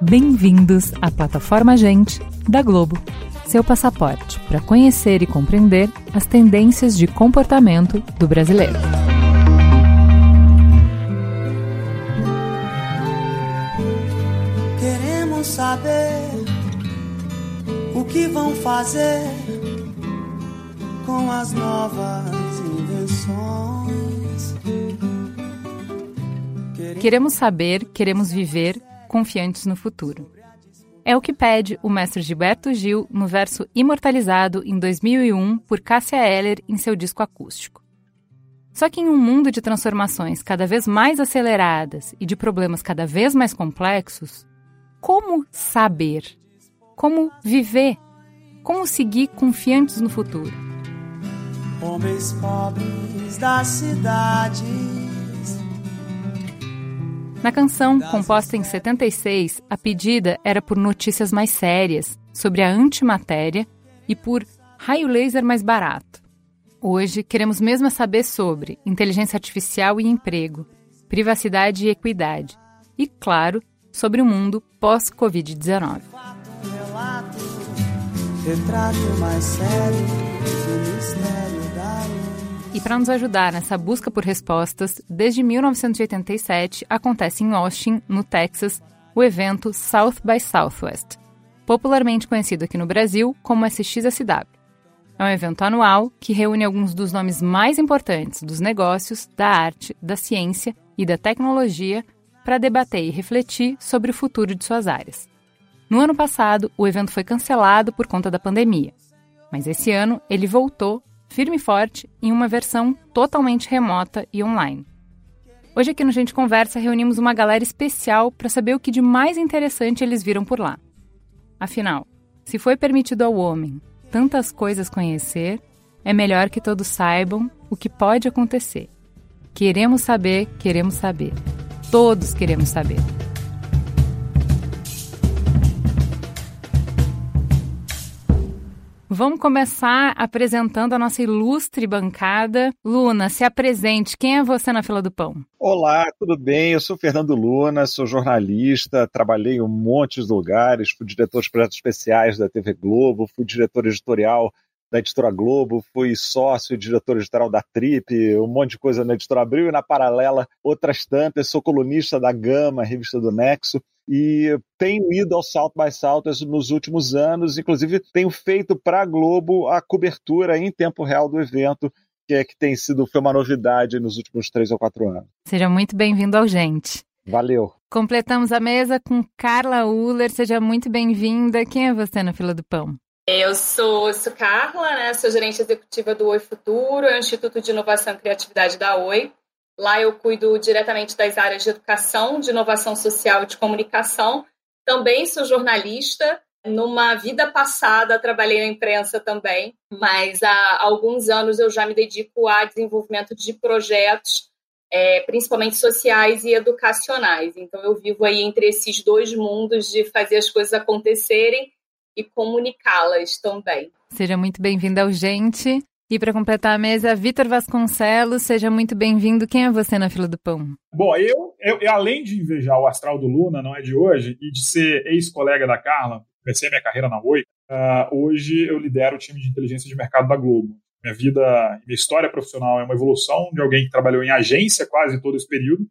Bem-vindos à plataforma Gente da Globo, seu passaporte para conhecer e compreender as tendências de comportamento do brasileiro. Queremos saber o que vão fazer com as novas invenções. Queremos saber, queremos viver confiantes no futuro. É o que pede o mestre Gilberto Gil no verso imortalizado em 2001 por Cássia Eller em seu disco acústico. Só que em um mundo de transformações cada vez mais aceleradas e de problemas cada vez mais complexos, como saber? Como viver? Como seguir confiantes no futuro? Homens pobres da cidade na canção, composta em 76, a pedida era por notícias mais sérias sobre a antimatéria e por raio laser mais barato. Hoje, queremos mesmo saber sobre inteligência artificial e emprego, privacidade e equidade, e, claro, sobre o mundo pós-Covid-19. Retrato mais sério do mistério. E para nos ajudar nessa busca por respostas, desde 1987 acontece em Austin, no Texas, o evento South by Southwest, popularmente conhecido aqui no Brasil como SXSW. É um evento anual que reúne alguns dos nomes mais importantes dos negócios, da arte, da ciência e da tecnologia para debater e refletir sobre o futuro de suas áreas. No ano passado, o evento foi cancelado por conta da pandemia, mas esse ano ele voltou firme e forte em uma versão totalmente remota e online. Hoje aqui no Gente Conversa reunimos uma galera especial para saber o que de mais interessante eles viram por lá. Afinal, se foi permitido ao homem tantas coisas conhecer, é melhor que todos saibam o que pode acontecer. Queremos saber, queremos saber. Todos queremos saber. Vamos começar apresentando a nossa ilustre bancada. Luna, se apresente. Quem é você na fila do pão? Olá, tudo bem? Eu sou Fernando Luna, sou jornalista, trabalhei em um monte de lugares, fui diretor de projetos especiais da TV Globo, fui diretor editorial da Editora Globo, fui sócio e diretor editorial da Trip, um monte de coisa na Editora Abril e na paralela outras tantas. Sou colunista da Gama, revista do Nexo e tenho ido ao South by Southwest nos últimos anos, inclusive tenho feito para a Globo a cobertura em tempo real do evento, que é que tem sido foi uma novidade nos últimos três ou quatro anos. Seja muito bem-vindo ao Gente. Valeu. Completamos a mesa com Carla Uller. Seja muito bem-vinda. Quem é você na fila do pão? Eu sou, sou Carla, né? sou gerente executiva do Oi Futuro, é o Instituto de Inovação e Criatividade da Oi. Lá eu cuido diretamente das áreas de educação, de inovação social e de comunicação. Também sou jornalista. Numa vida passada, trabalhei na imprensa também, mas há alguns anos eu já me dedico a desenvolvimento de projetos, é, principalmente sociais e educacionais. Então, eu vivo aí entre esses dois mundos de fazer as coisas acontecerem e comunicá-las também. Seja muito bem-vinda ao Gente. E para completar a mesa, Vitor Vasconcelos, seja muito bem-vindo. Quem é você na fila do pão? Bom, eu, eu, além de invejar o astral do Luna, não é de hoje, e de ser ex-colega da Carla, comecei minha carreira na Oi, uh, hoje eu lidero o time de inteligência de mercado da Globo. Minha vida, minha história profissional é uma evolução de alguém que trabalhou em agência quase todo esse período,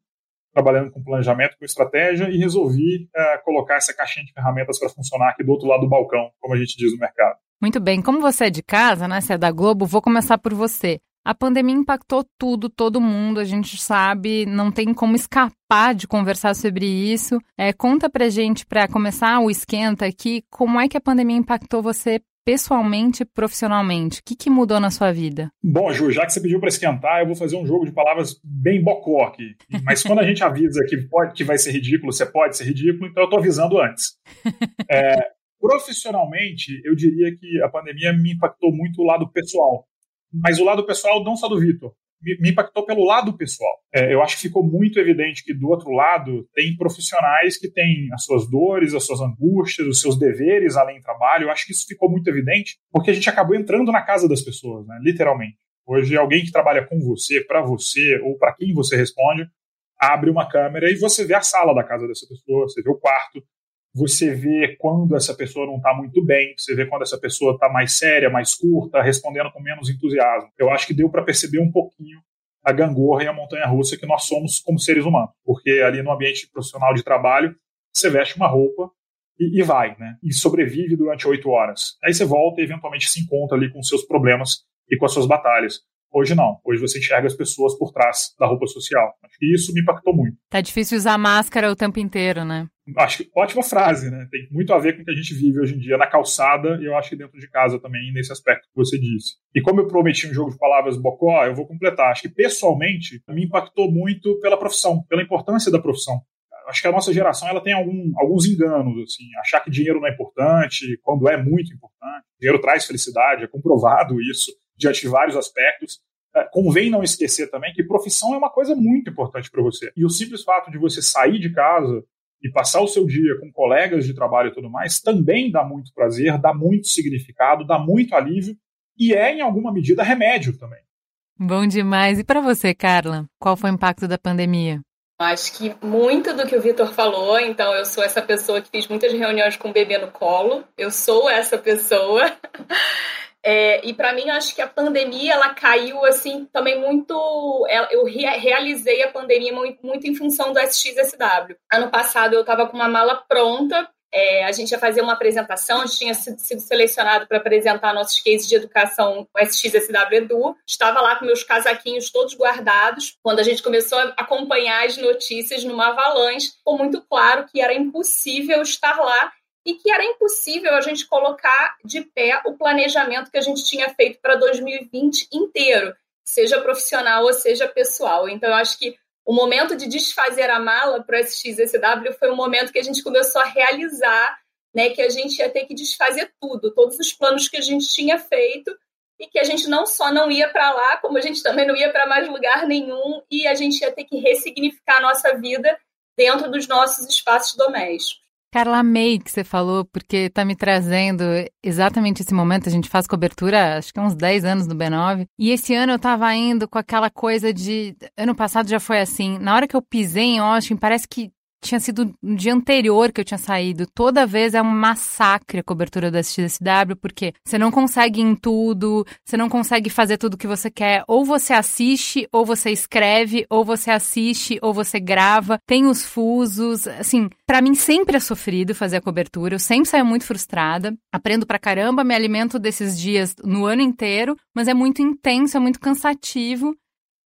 trabalhando com planejamento, com estratégia, e resolvi uh, colocar essa caixinha de ferramentas para funcionar aqui do outro lado do balcão, como a gente diz no mercado. Muito bem, como você é de casa, né? Você é da Globo, vou começar por você. A pandemia impactou tudo, todo mundo, a gente sabe, não tem como escapar de conversar sobre isso. É, conta pra gente, para começar o esquenta aqui, como é que a pandemia impactou você pessoalmente e profissionalmente? O que, que mudou na sua vida? Bom, Ju, já que você pediu para esquentar, eu vou fazer um jogo de palavras bem bocó aqui. Mas quando a gente avisa que, pode, que vai ser ridículo, você pode ser ridículo, então eu estou avisando antes. É, Profissionalmente, eu diria que a pandemia me impactou muito o lado pessoal. Mas o lado pessoal não só do Vitor, me impactou pelo lado pessoal. É, eu acho que ficou muito evidente que do outro lado tem profissionais que têm as suas dores, as suas angústias, os seus deveres além do trabalho. Eu acho que isso ficou muito evidente porque a gente acabou entrando na casa das pessoas, né, literalmente. Hoje, alguém que trabalha com você, para você, ou para quem você responde, abre uma câmera e você vê a sala da casa dessa pessoa, você vê o quarto, você vê quando essa pessoa não está muito bem, você vê quando essa pessoa está mais séria, mais curta, respondendo com menos entusiasmo. Eu acho que deu para perceber um pouquinho a gangorra e a montanha-russa que nós somos como seres humanos, porque ali no ambiente profissional de trabalho você veste uma roupa e, e vai, né? E sobrevive durante oito horas. Aí você volta e eventualmente se encontra ali com seus problemas e com as suas batalhas. Hoje não. Hoje você enxerga as pessoas por trás da roupa social. Acho que isso me impactou muito. Tá difícil usar máscara o tempo inteiro, né? Acho que ótima frase, né? Tem muito a ver com o que a gente vive hoje em dia na calçada e eu acho que dentro de casa também, nesse aspecto que você disse. E como eu prometi um jogo de palavras bocó, eu vou completar. Acho que pessoalmente me impactou muito pela profissão, pela importância da profissão acho que a nossa geração ela tem algum, alguns enganos, assim, achar que dinheiro não é importante, quando é muito importante. Dinheiro traz felicidade, é comprovado isso diante de vários aspectos. É, convém não esquecer também que profissão é uma coisa muito importante para você. E o simples fato de você sair de casa e passar o seu dia com colegas de trabalho e tudo mais também dá muito prazer, dá muito significado, dá muito alívio e é, em alguma medida, remédio também. Bom demais. E para você, Carla, qual foi o impacto da pandemia? Acho que muito do que o Vitor falou, então eu sou essa pessoa que fiz muitas reuniões com o bebê no colo, eu sou essa pessoa. É, e para mim, acho que a pandemia ela caiu assim também muito. Eu realizei a pandemia muito, em função do SXSW. Ano passado eu estava com uma mala pronta é, a gente ia fazer uma apresentação, a gente tinha sido, sido selecionado para apresentar nossos cases de educação com SXSW Edu. Estava lá com meus casaquinhos todos guardados. Quando a gente começou a acompanhar as notícias numa avalanche, ficou muito claro que era impossível estar lá e que era impossível a gente colocar de pé o planejamento que a gente tinha feito para 2020 inteiro, seja profissional ou seja pessoal. Então, eu acho que o momento de desfazer a mala para o SXSW foi o momento que a gente começou a realizar né, que a gente ia ter que desfazer tudo, todos os planos que a gente tinha feito e que a gente não só não ia para lá, como a gente também não ia para mais lugar nenhum e a gente ia ter que ressignificar a nossa vida dentro dos nossos espaços domésticos. Carla, amei que você falou, porque tá me trazendo exatamente esse momento. A gente faz cobertura, acho que há uns 10 anos no B9. E esse ano eu tava indo com aquela coisa de. Ano passado já foi assim. Na hora que eu pisei em Austin, parece que tinha sido no dia anterior que eu tinha saído. Toda vez é um massacre a cobertura da SXSW, porque você não consegue ir em tudo, você não consegue fazer tudo que você quer. Ou você assiste, ou você escreve, ou você assiste, ou você grava. Tem os fusos. Assim, para mim sempre é sofrido fazer a cobertura. Eu sempre saio muito frustrada. Aprendo pra caramba, me alimento desses dias no ano inteiro, mas é muito intenso, é muito cansativo.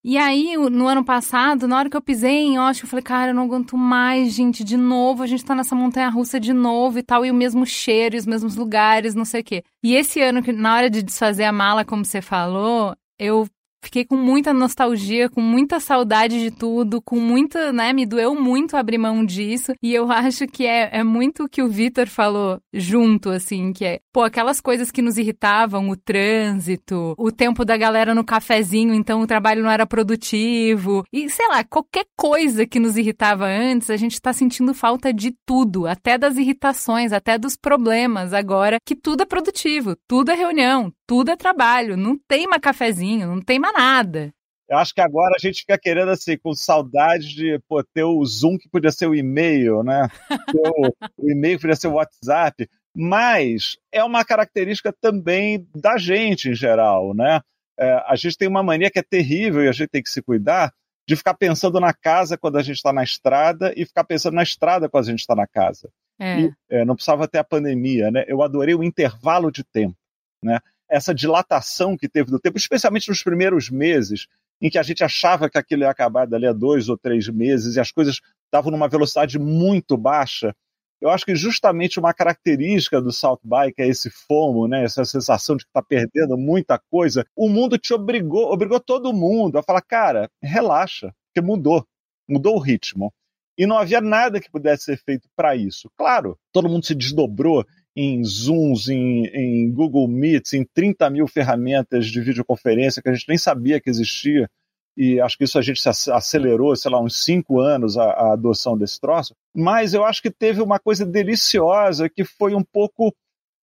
E aí, no ano passado, na hora que eu pisei em Osho, eu falei, cara, eu não aguento mais, gente, de novo, a gente tá nessa montanha russa de novo e tal, e o mesmo cheiro, e os mesmos lugares, não sei o quê. E esse ano, na hora de desfazer a mala, como você falou, eu Fiquei com muita nostalgia, com muita saudade de tudo, com muita, né? Me doeu muito abrir mão disso. E eu acho que é, é muito o que o Vitor falou junto, assim, que é, pô, aquelas coisas que nos irritavam, o trânsito, o tempo da galera no cafezinho, então o trabalho não era produtivo. E, sei lá, qualquer coisa que nos irritava antes, a gente tá sentindo falta de tudo, até das irritações, até dos problemas agora, que tudo é produtivo, tudo é reunião, tudo é trabalho, não tem mais cafezinho, não tem mais nada. Eu acho que agora a gente fica querendo, assim, com saudade de pô, ter o Zoom que podia ser o e-mail, né? o, o e-mail podia ser o WhatsApp. Mas é uma característica também da gente em geral, né? É, a gente tem uma mania que é terrível e a gente tem que se cuidar de ficar pensando na casa quando a gente está na estrada e ficar pensando na estrada quando a gente está na casa. É. E, é, não precisava ter a pandemia, né? Eu adorei o intervalo de tempo, né? Essa dilatação que teve do tempo, especialmente nos primeiros meses, em que a gente achava que aquilo ia acabar dali a dois ou três meses e as coisas estavam numa velocidade muito baixa. Eu acho que justamente uma característica do South Bike é esse fomo, né? essa sensação de que está perdendo muita coisa. O mundo te obrigou, obrigou todo mundo a falar, cara, relaxa, porque mudou, mudou o ritmo. E não havia nada que pudesse ser feito para isso. Claro, todo mundo se desdobrou em Zooms, em, em, Google Meets, em 30 mil ferramentas de videoconferência que a gente nem sabia que existia. E acho que isso a gente acelerou, sei lá, uns cinco anos a, a adoção desse troço. Mas eu acho que teve uma coisa deliciosa que foi um pouco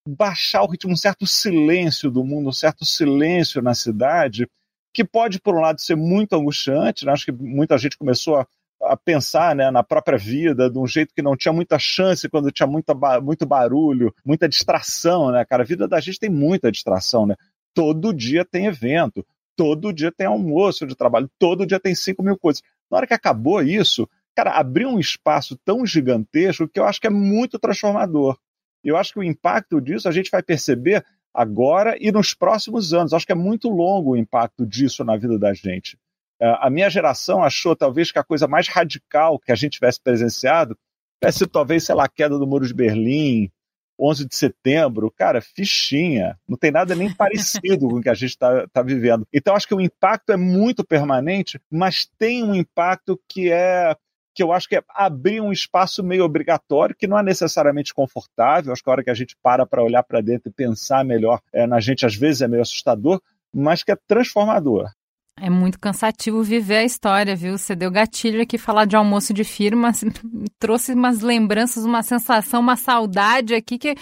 baixar o ritmo, um certo silêncio do mundo, um certo silêncio na cidade, que pode, por um lado, ser muito angustiante, né? acho que muita gente começou a, a pensar né, na própria vida de um jeito que não tinha muita chance quando tinha muita, muito barulho, muita distração, né, cara? A vida da gente tem muita distração, né? Todo dia tem evento, todo dia tem almoço de trabalho, todo dia tem 5 mil coisas. Na hora que acabou isso, cara, abriu um espaço tão gigantesco que eu acho que é muito transformador. Eu acho que o impacto disso a gente vai perceber agora e nos próximos anos. Acho que é muito longo o impacto disso na vida da gente. É, a minha geração achou talvez que a coisa mais radical que a gente tivesse presenciado tivesse talvez, sei lá, a queda do Muro de Berlim, 11 de setembro, cara, fichinha. Não tem nada nem parecido com o que a gente está tá vivendo. Então, acho que o impacto é muito permanente, mas tem um impacto que é que eu acho que é abrir um espaço meio obrigatório, que não é necessariamente confortável. Acho que a hora que a gente para para olhar para dentro e pensar melhor é, na gente, às vezes é meio assustador, mas que é transformador. É muito cansativo viver a história, viu? Você deu gatilho aqui falar de almoço de firma, trouxe umas lembranças, uma sensação, uma saudade aqui que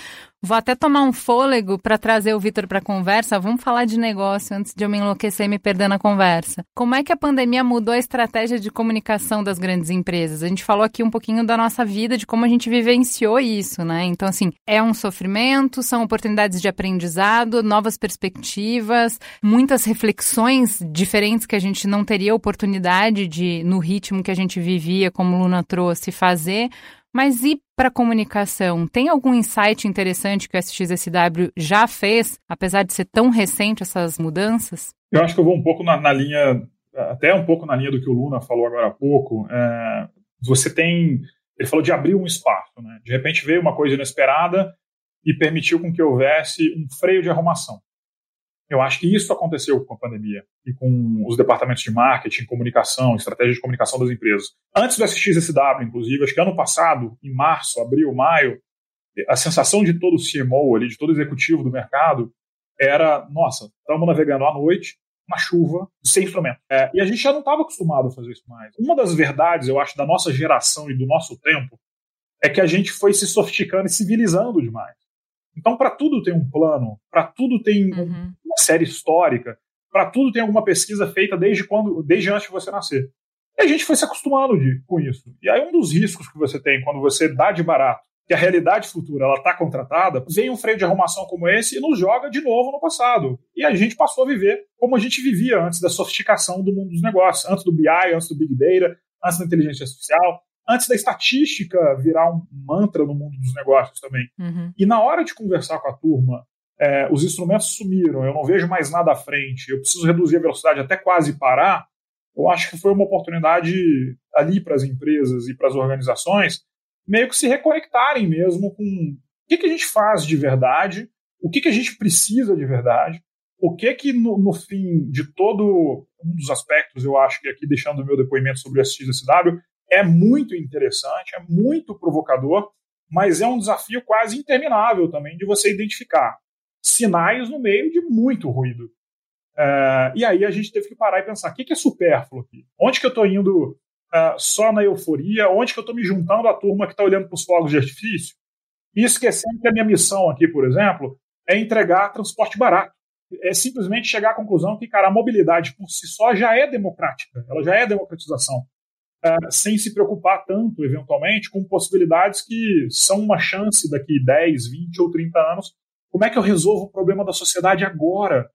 Vou até tomar um fôlego para trazer o Vitor para a conversa. Vamos falar de negócio antes de eu me enlouquecer e me perder na conversa. Como é que a pandemia mudou a estratégia de comunicação das grandes empresas? A gente falou aqui um pouquinho da nossa vida, de como a gente vivenciou isso, né? Então, assim, é um sofrimento, são oportunidades de aprendizado, novas perspectivas, muitas reflexões diferentes que a gente não teria oportunidade de, no ritmo que a gente vivia, como Luna trouxe, fazer. Mas e para comunicação? Tem algum insight interessante que o SXSW já fez, apesar de ser tão recente essas mudanças? Eu acho que eu vou um pouco na, na linha, até um pouco na linha do que o Luna falou agora há pouco. É, você tem, ele falou de abrir um espaço, né? De repente veio uma coisa inesperada e permitiu com que houvesse um freio de arrumação. Eu acho que isso aconteceu com a pandemia e com os departamentos de marketing, comunicação, estratégia de comunicação das empresas. Antes do SXSW, inclusive, acho que ano passado, em março, abril, maio, a sensação de todo CMO ali, de todo executivo do mercado, era, nossa, estamos navegando à noite, na chuva, sem instrumento. É, e a gente já não estava acostumado a fazer isso mais. Uma das verdades, eu acho, da nossa geração e do nosso tempo, é que a gente foi se sofisticando e civilizando demais. Então, para tudo tem um plano, para tudo tem uhum. uma série histórica, para tudo tem alguma pesquisa feita desde quando, desde antes de você nascer. E a gente foi se acostumando de, com isso. E aí um dos riscos que você tem quando você dá de barato que a realidade futura ela está contratada, vem um freio de arrumação como esse e nos joga de novo no passado. E a gente passou a viver como a gente vivia antes da sofisticação do mundo dos negócios, antes do BI, antes do Big Data, antes da inteligência artificial antes da estatística virar um mantra no mundo dos negócios também. Uhum. E na hora de conversar com a turma, é, os instrumentos sumiram, eu não vejo mais nada à frente, eu preciso reduzir a velocidade até quase parar. Eu acho que foi uma oportunidade ali para as empresas e para as organizações meio que se reconectarem mesmo com o que, que a gente faz de verdade, o que, que a gente precisa de verdade, o que que no, no, fim de todo um dos aspectos, eu acho que aqui deixando o meu depoimento sobre o SXSW, é muito interessante, é muito provocador, mas é um desafio quase interminável também de você identificar sinais no meio de muito ruído. É, e aí a gente teve que parar e pensar: o que, é supérfluo aqui? Onde que eu estou indo uh, só na euforia? Onde que eu estou me juntando à turma que está olhando para os fogos de artifício? E esquecendo que a minha missão aqui, por exemplo, é entregar transporte barato. É simplesmente chegar à conclusão que, cara, a mobilidade por si só já é democrática, ela já é democratização uh, sem se preocupar tanto, eventualmente, com possibilidades que são uma chance daqui 10, 20 ou 30 anos. Como é que eu resolvo o problema da sociedade agora?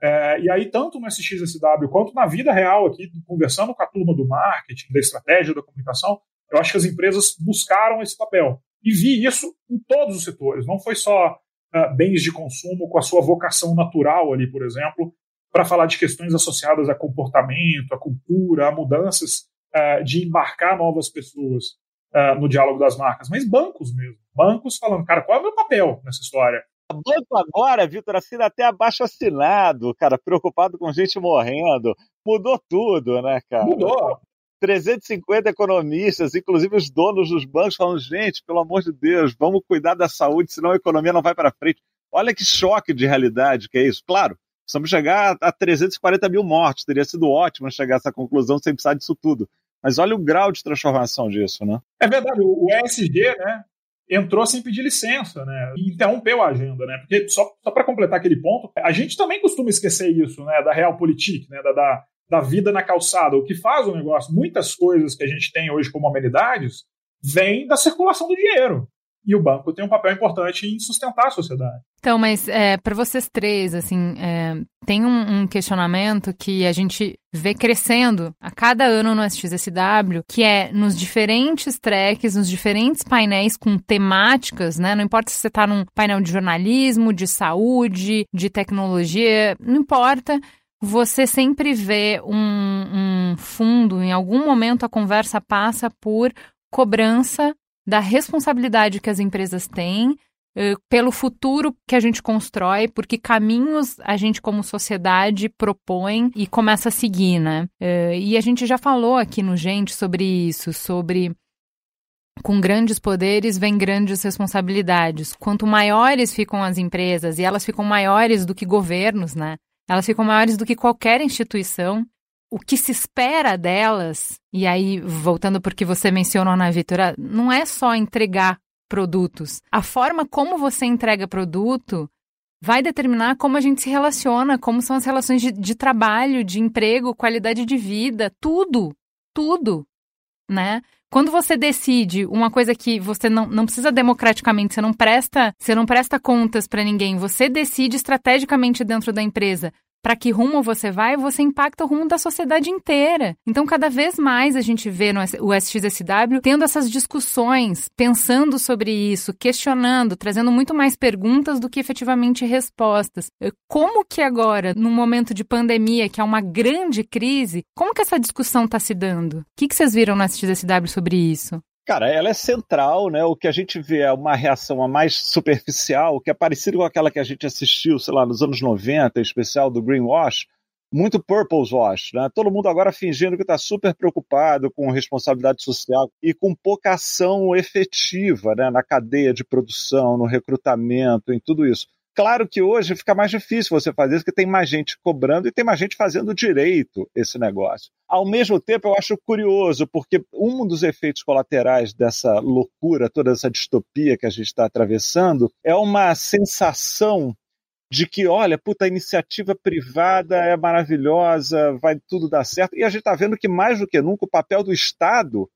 É, e aí, tanto no SXSW quanto na vida real, aqui, conversando com a turma do marketing, da estratégia, da comunicação, eu acho que as empresas buscaram esse papel. E vi isso em todos os setores. Não foi só uh, bens de consumo com a sua vocação natural ali, por exemplo, para falar de questões associadas a comportamento, a cultura, a mudanças uh, de embarcar novas pessoas uh, no diálogo das marcas, mas bancos mesmo. Bancos falando, cara, qual é o meu papel nessa história? Banco agora, Vitor, assina até abaixo assinado, cara, preocupado com gente morrendo. Mudou tudo, né, cara? Mudou. 350 economistas, inclusive os donos dos bancos, falando: gente, pelo amor de Deus, vamos cuidar da saúde, senão a economia não vai para frente. Olha que choque de realidade que é isso. Claro, precisamos chegar a 340 mil mortes, teria sido ótimo chegar a essa conclusão sem precisar disso tudo. Mas olha o grau de transformação disso, né? É verdade, o ESG, né? entrou sem pedir licença, né? E interrompeu a agenda, né? Porque só, só para completar aquele ponto, a gente também costuma esquecer isso, né? Da realpolitik, né? Da, da, da vida na calçada. O que faz o negócio, muitas coisas que a gente tem hoje como amenidades, vem da circulação do dinheiro e o banco tem um papel importante em sustentar a sociedade. Então, mas é, para vocês três, assim, é, tem um, um, questionamento que a gente vê crescendo a cada ano no SXSW, que é nos diferentes tracks, nos diferentes painéis com temáticas, né? Não importa se você está num painel de jornalismo, de saúde, de tecnologia, não importa você sempre vê um, um, fundo, em algum momento a conversa passa por cobrança da responsabilidade que as empresas têm uh, pelo futuro que a gente constrói, porque caminhos a gente, como sociedade, propõe e começa a seguir, né? Uh, e a gente já falou aqui no Gente sobre isso, sobre com grandes poderes vem grandes responsabilidades. Quanto maiores ficam as empresas, e elas ficam maiores do que governos, né? Elas ficam maiores do que qualquer instituição o que se espera delas, e aí voltando porque você mencionou na Vitora, não é só entregar produtos. A forma como você entrega produto vai determinar como a gente se relaciona, como são as relações de, de trabalho, de emprego, qualidade de vida, tudo, tudo, né? Quando você decide uma coisa que você não, não precisa democraticamente, você não presta, você não presta contas para ninguém, você decide estrategicamente dentro da empresa para que rumo você vai, você impacta o rumo da sociedade inteira. Então, cada vez mais a gente vê no o SXSW tendo essas discussões, pensando sobre isso, questionando, trazendo muito mais perguntas do que efetivamente respostas. Eh, como que agora, num momento de pandemia, que é uma grande crise, como que essa discussão está se dando? O que, que vocês viram no SXSW sobre isso? Cara, ela é central, né? O que a gente vê é uma reação a mais superficial, que é parecida com aquela que a gente assistiu, sei lá, nos anos 90, em especial do Greenwash, muito Purpose Wash, né? Todo mundo agora fingindo que está super preocupado com responsabilidade social e com pouca ação efetiva né? na cadeia de produção, no recrutamento, em tudo isso. Claro que hoje fica mais difícil você fazer isso, porque tem mais gente cobrando e tem mais gente fazendo direito esse negócio. Ao mesmo tempo, eu acho curioso, porque um dos efeitos colaterais dessa loucura, toda essa distopia que a gente está atravessando, é uma sensação de que, olha, puta, a iniciativa privada é maravilhosa, vai tudo dar certo. E a gente está vendo que, mais do que nunca, o papel do Estado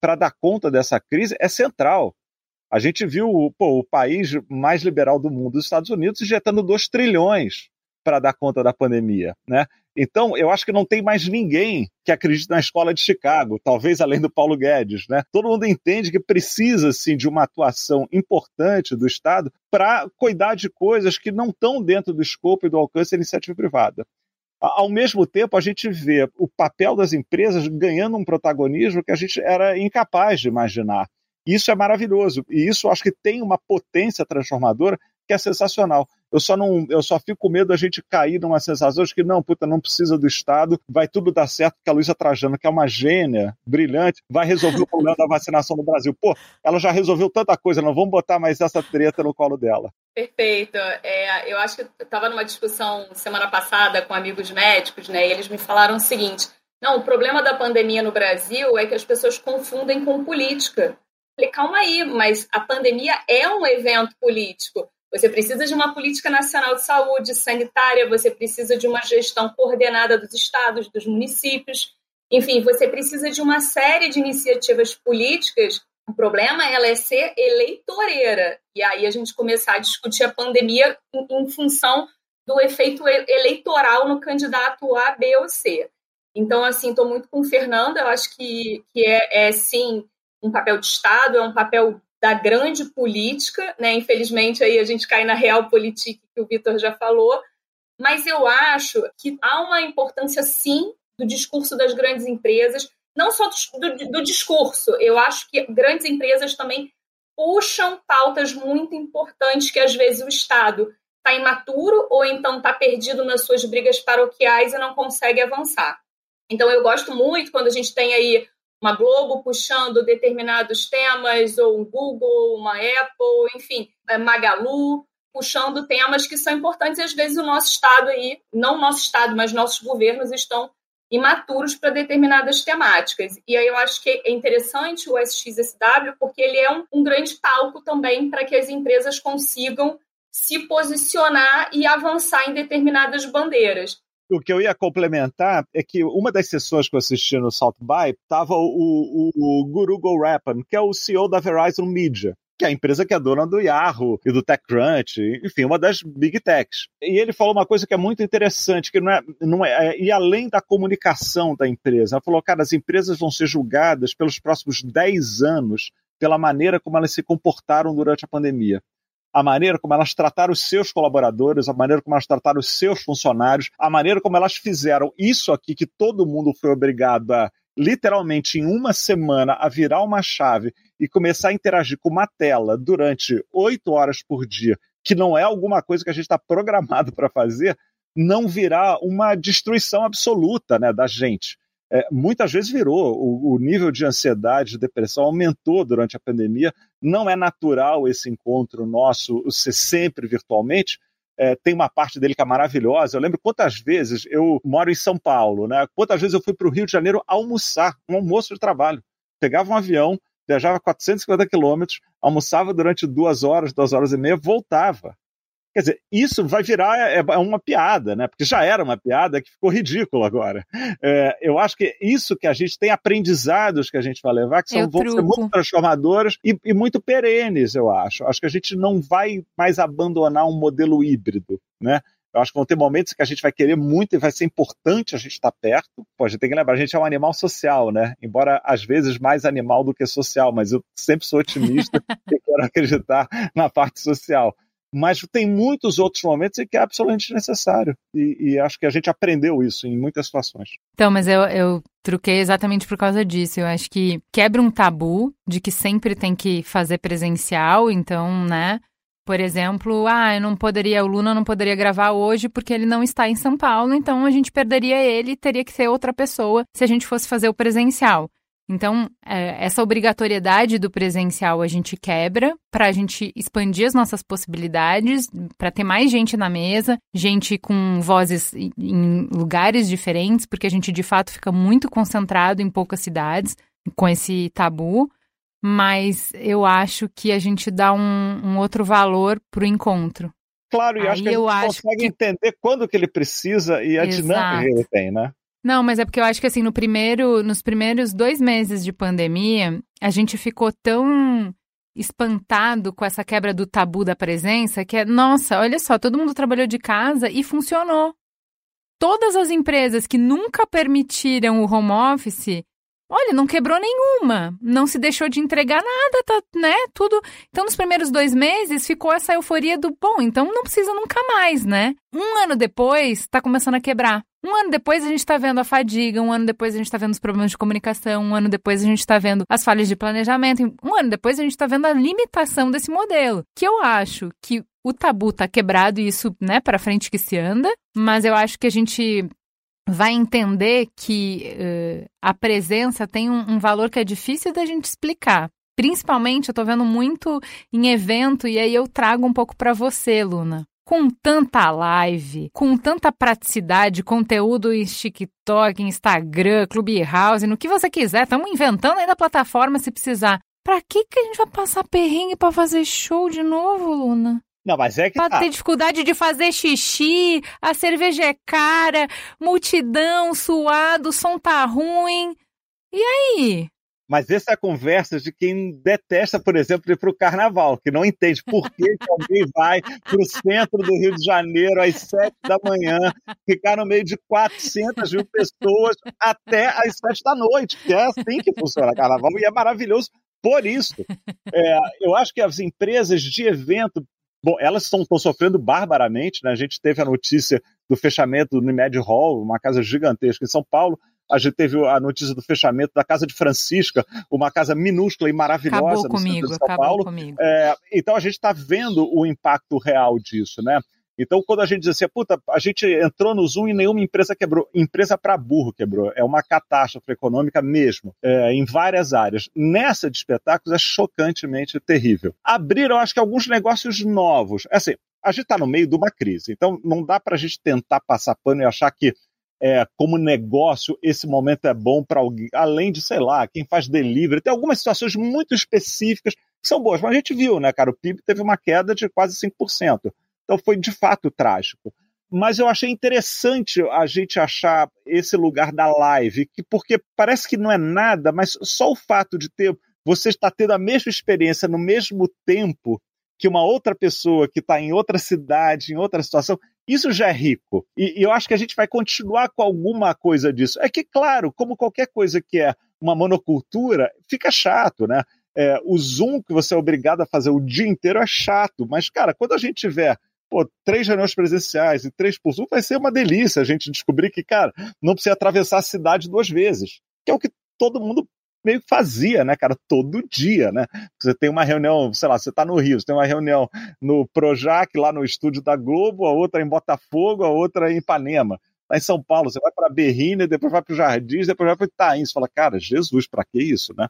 para dar conta dessa crise é central. A gente viu pô, o país mais liberal do mundo, os Estados Unidos, injetando 2 trilhões para dar conta da pandemia. Né? Então, eu acho que não tem mais ninguém que acredite na escola de Chicago, talvez além do Paulo Guedes. Né? Todo mundo entende que precisa sim, de uma atuação importante do Estado para cuidar de coisas que não estão dentro do escopo e do alcance da iniciativa privada. Ao mesmo tempo, a gente vê o papel das empresas ganhando um protagonismo que a gente era incapaz de imaginar. Isso é maravilhoso. E isso acho que tem uma potência transformadora que é sensacional. Eu só não, eu só fico com medo da gente cair numa sensação de que não, puta, não precisa do Estado, vai tudo dar certo, porque a Luísa Trajano, que é uma gênia, brilhante, vai resolver o problema da vacinação no Brasil. Pô, ela já resolveu tanta coisa, não vamos botar mais essa treta no colo dela. Perfeito. É, eu acho que eu estava numa discussão semana passada com amigos médicos, né? E eles me falaram o seguinte: não, o problema da pandemia no Brasil é que as pessoas confundem com política. Falei, calma aí, mas a pandemia é um evento político. Você precisa de uma política nacional de saúde sanitária, você precisa de uma gestão coordenada dos estados, dos municípios. Enfim, você precisa de uma série de iniciativas políticas. O problema ela é ser eleitoreira. E aí a gente começar a discutir a pandemia em, em função do efeito eleitoral no candidato A, B ou C. Então, assim, estou muito com o Fernando, eu acho que, que é, é sim um papel de Estado, é um papel da grande política, né? Infelizmente aí a gente cai na real política que o Vitor já falou, mas eu acho que há uma importância sim do discurso das grandes empresas, não só do, do, do discurso. Eu acho que grandes empresas também puxam pautas muito importantes que às vezes o Estado está imaturo ou então está perdido nas suas brigas paroquiais e não consegue avançar. Então eu gosto muito quando a gente tem aí uma Globo puxando determinados temas, ou um Google, uma Apple, enfim, é, Magalu, puxando temas que são importantes e às vezes o nosso Estado aí, não o nosso Estado, mas nossos governos estão imaturos para determinadas temáticas. E aí eu acho que é interessante o SXSW porque ele é um, um grande palco também para que as empresas consigam se posicionar e avançar em determinadas bandeiras. O que eu ia complementar é que uma das sessões que eu assisti no South By estava o, o, o Guru Gorapan, que é o CEO da Verizon Media que é a empresa que é dona do Yahoo e do TechCrunch, enfim, uma das big techs. E ele falou uma coisa que é muito interessante, que não é, não é, é e além da comunicação da empresa. Ele falou, cara, as empresas vão ser julgadas pelos próximos 10 anos pela maneira como elas se comportaram durante a pandemia a maneira como elas trataram os seus colaboradores, a maneira como elas trataram os seus funcionários, a maneira como elas fizeram isso aqui que todo mundo foi obrigado a literalmente em uma semana a virar uma chave e começar a interagir com uma tela durante oito horas por dia, que não é alguma coisa que a gente está programado para fazer, não virá uma destruição absoluta né, da gente. É, muitas vezes virou. O, o, nível de ansiedade, de depressão aumentou durante a pandemia. Não é natural esse encontro nosso ser sempre virtualmente, é, tem uma parte dele que é maravilhosa. Eu lembro quantas vezes eu moro em São Paulo, né? Quantas vezes eu fui para o Rio de Janeiro almoçar, um almoço de trabalho. Pegava um avião, viajava 450 quilômetros, almoçava durante duas horas, duas horas e meia, voltava. Quer dizer, isso vai virar é, é, uma piada, né? Porque já era uma piada que ficou ridículo agora. É, eu acho que isso que a gente tem aprendizados que a gente vai levar, que são, vão ser muito transformadores e, e, muito perenes, eu acho. Acho que a gente não vai mais abandonar um modelo híbrido, né? Eu acho que vão ter momentos que a gente vai querer muito e vai ser importante a gente estar perto. Pô, a gente tem que lembrar, a gente é um animal social, né? Embora às vezes mais animal do que social, mas eu sempre sou otimista e quero acreditar na parte social mas tem muitos outros momentos em que é absolutamente necessário. E, e, acho que a gente aprendeu isso em muitas situações. Então, mas eu, eu truquei exatamente por causa disso. Eu acho que quebra um tabu de que sempre tem que fazer presencial, então, né? Por exemplo, ah, eu não poderia, o Luna não poderia gravar hoje porque ele não está em São Paulo, então a gente perderia ele, teria que ser outra pessoa se a gente fosse fazer o presencial. Então, é, essa obrigatoriedade do presencial a gente quebra para a gente expandir as nossas possibilidades, para ter mais gente na mesa, gente com vozes em lugares diferentes, porque a gente de fato fica muito concentrado em poucas cidades com esse tabu. Mas eu acho que a gente dá um, um outro valor para o encontro. Claro, e Aí acho que a gente consegue que... entender quando que ele precisa e a Exato. dinâmica que ele tem, né? Não, mas é porque eu acho que assim, no primeiro, nos primeiros dois meses de pandemia, a gente ficou tão espantado com essa quebra do tabu da presença que é, nossa, olha só, todo mundo trabalhou de casa e funcionou. Todas as empresas que nunca permitiram o home office Olha, não quebrou nenhuma, não se deixou de entregar nada, tá, né? Tudo. Então, nos primeiros dois meses ficou essa euforia do bom, então não precisa nunca mais, né? Um ano depois, tá começando a quebrar. Um ano depois a gente está vendo a fadiga, um ano depois a gente está vendo os problemas de comunicação, um ano depois a gente está vendo as falhas de planejamento, um ano depois a gente está vendo a limitação desse modelo. Que eu acho que o tabu tá quebrado e isso, né, para frente que se anda, mas eu acho que a gente vai entender que uh, a presença tem um, um, valor que é difícil da gente explicar. Principalmente, eu estou vendo muito em evento, e aí eu trago um pouco para você, Luna. Com tanta live, com tanta praticidade, conteúdo em TikTok, Instagram, Clubhouse, no que você quiser, estamos inventando aí da plataforma se precisar. Pra que, que a gente vai passar perrengue para fazer show de novo, Luna? Não, mas é que. Pra tá. ter dificuldade de fazer xixi, a cerveja é cara, multidão, suado, o som tá ruim. E aí? Mas essa é a conversa de quem detesta, por exemplo, ir para o carnaval, que não entende por que, que alguém vai para o centro do Rio de Janeiro às sete da manhã, ficar no meio de 400 mil pessoas até às sete da noite, que é assim que funciona carnaval e é maravilhoso por isso. É, eu acho que as empresas de evento Bom, elas estão sofrendo barbaramente, né? A gente teve a notícia do fechamento do Unimed Hall, uma casa gigantesca em São Paulo. A gente teve a notícia do fechamento da Casa de Francisca, uma casa minúscula e maravilhosa acabou no comigo, de São Paulo. Comigo. É, então a gente está vendo o impacto real disso, né? Então, quando a gente diz assim, puta, a gente entrou no Zoom e nenhuma empresa quebrou. Empresa para burro quebrou. É uma catástrofe econômica mesmo, é, em várias áreas. Nessa de espetáculos é chocantemente terrível. Abriram, acho que, alguns negócios novos. É assim, a gente está no meio de uma crise, então não dá para a gente tentar passar pano e achar que é, como negócio, esse momento é bom para alguém, além de, sei lá, quem faz delivery. Tem algumas situações muito específicas que são boas, mas a gente viu, né, cara? O PIB teve uma queda de quase 5%. Então foi de fato trágico. Mas eu achei interessante a gente achar esse lugar da live, que, porque parece que não é nada, mas só o fato de ter você está tendo a mesma experiência no mesmo tempo que uma outra pessoa que está em outra cidade, em outra situação, isso já é rico. E, e, eu acho que a gente vai continuar com alguma coisa disso. É que, claro, como qualquer coisa que é uma monocultura, fica chato, né? É, o Zoom que você é obrigado a fazer o dia inteiro é chato, mas, cara, quando a gente tiver pô, três reuniões presenciais e três por Zoom, vai ser uma delícia a gente descobrir que, cara, não precisa atravessar a cidade duas vezes, que é o que todo mundo meio que fazia, né, cara, todo dia, né? Você tem uma reunião, sei lá, você tá no Rio, você tem uma reunião no Projac, lá no estúdio da Globo, a outra em Botafogo, a outra em Ipanema. Lá em São Paulo, você vai para Berrine, depois vai para o Jardins, depois vai para Itaim. Você fala, cara, Jesus, para que isso, né?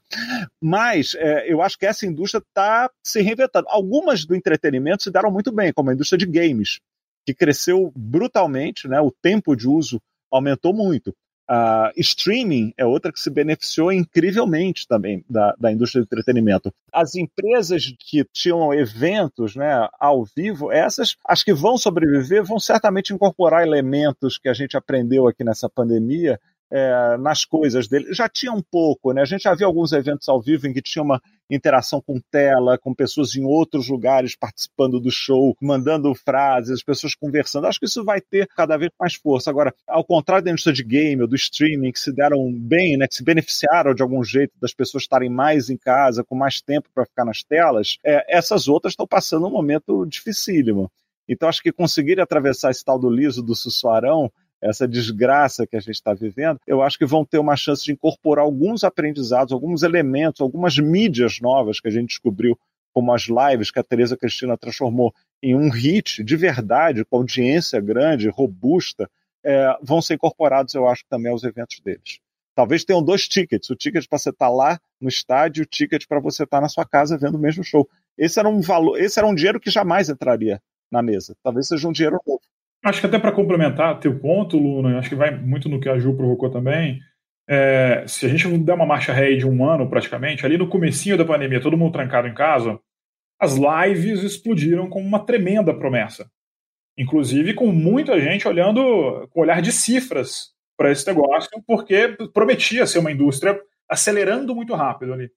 Mas é, eu acho que essa indústria está se reinventando. Algumas do entretenimento se deram muito bem, como a indústria de games, que cresceu brutalmente, né? O tempo de uso aumentou muito. Uh, streaming é outra que se beneficiou incrivelmente também da, da indústria do entretenimento. As empresas que tinham eventos né, ao vivo, essas, as que vão sobreviver, vão certamente incorporar elementos que a gente aprendeu aqui nessa pandemia é, nas coisas dele. Já tinha um pouco, né? A gente já viu alguns eventos ao vivo em que tinha uma interação com tela, com pessoas em outros lugares participando do show, mandando frases, pessoas conversando. Acho que isso vai ter cada vez mais força. Agora, ao contrário da indústria de game ou do streaming, que se deram bem, né, que se beneficiaram de algum jeito das pessoas estarem mais em casa, com mais tempo para ficar nas telas, é, essas outras estão passando um momento dificílimo. Então, acho que conseguir atravessar esse tal do liso do sussuarão essa desgraça que a gente está vivendo, eu acho que vão ter uma chance de incorporar alguns aprendizados, alguns elementos, algumas mídias novas que a gente descobriu, como as lives que a Tereza Cristina transformou em um hit de verdade, com audiência grande, robusta, é, vão ser incorporados, eu acho, também aos eventos deles. Talvez tenham dois tickets, o ticket para você estar tá lá no estádio e o ticket para você estar tá na sua casa vendo o mesmo show. Esse era um valor, esse era um dinheiro que jamais entraria na mesa. Talvez seja um dinheiro novo. Acho que até para complementar teu ponto, Luna, acho que vai muito no que a Ju provocou também. É, se a gente der uma marcha ré de um ano praticamente, ali no comecinho da pandemia, todo mundo trancado em casa, as lives explodiram como uma tremenda promessa. Inclusive com muita gente olhando com olhar de cifras para esse negócio, porque prometia ser uma indústria acelerando muito rápido ali.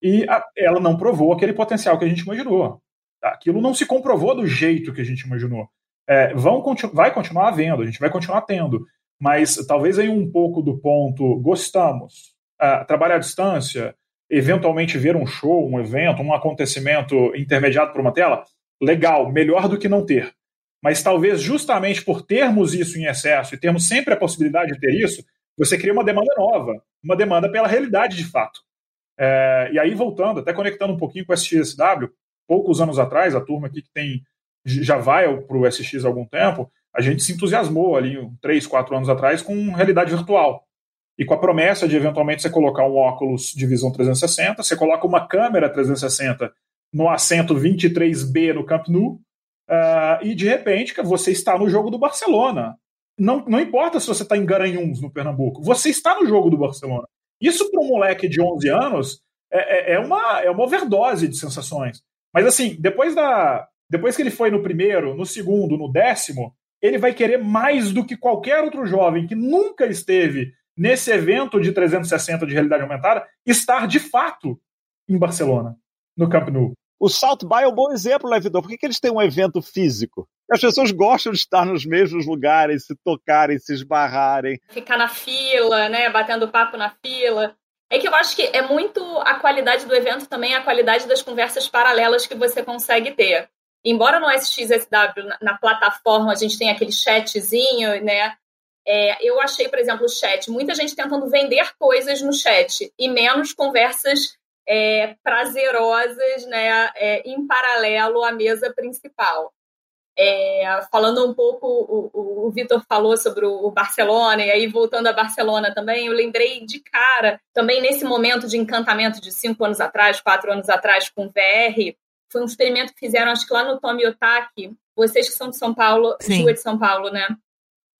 E a, ela não provou aquele potencial que a gente imaginou. Aquilo não se comprovou do jeito que a gente imaginou é, vão vai continuar havendo, a gente vai continuar tendo, mas talvez aí um pouco do ponto gostamos, uh, trabalhar à distância, eventualmente ver um show, um evento, um acontecimento intermediado por uma tela, legal, melhor do que não ter. Mas talvez justamente por termos isso em excesso e termos sempre a possibilidade de ter isso, você cria uma demanda nova, uma demanda pela realidade de fato. É, e aí, voltando, até conectando um pouquinho com o SXSW, poucos anos atrás, a turma aqui que tem já vai para o SX há algum tempo, a gente se entusiasmou ali, três, quatro anos atrás, com realidade virtual. E com a promessa de eventualmente você colocar um óculos de visão 360, você coloca uma câmera 360 no assento 23B no Camp Nou, uh, e de repente você está no jogo do Barcelona. Não, não importa se você está em Garanhuns, no Pernambuco, você está no jogo do Barcelona. Isso para um moleque de 11 anos é, é, é, uma, é uma overdose de sensações. Mas assim, depois da, depois que ele foi no primeiro, no segundo, no décimo, ele vai querer mais do que qualquer outro jovem que nunca esteve nesse evento de 360 de realidade aumentada, estar de fato em Barcelona, no Camp Nou. O South By é um bom exemplo, Levidor. Por que, que eles têm um evento físico? As pessoas gostam de estar nos mesmos lugares, se tocarem, se esbarrarem. Ficar na fila, né? Batendo papo na fila. É que eu acho que é muito a qualidade do evento também, a qualidade das conversas paralelas que você consegue ter embora no SXSW, na, na plataforma, a gente tem aquele chatzinho, né? É, eu achei, por exemplo, o chat, muita gente tentando vender coisas no chat e menos conversas é, prazerosas, né, é, em paralelo à mesa principal. É, falando um pouco, o, o, o Vitor falou sobre o, o Barcelona, e aí voltando a Barcelona também, eu lembrei de cara, também nesse momento de encantamento de cinco anos atrás, quatro anos atrás, com VR, foi um experimento que fizeram, acho que lá no Tomi Otaki, vocês que são de São Paulo, Sim. De São Paulo, né?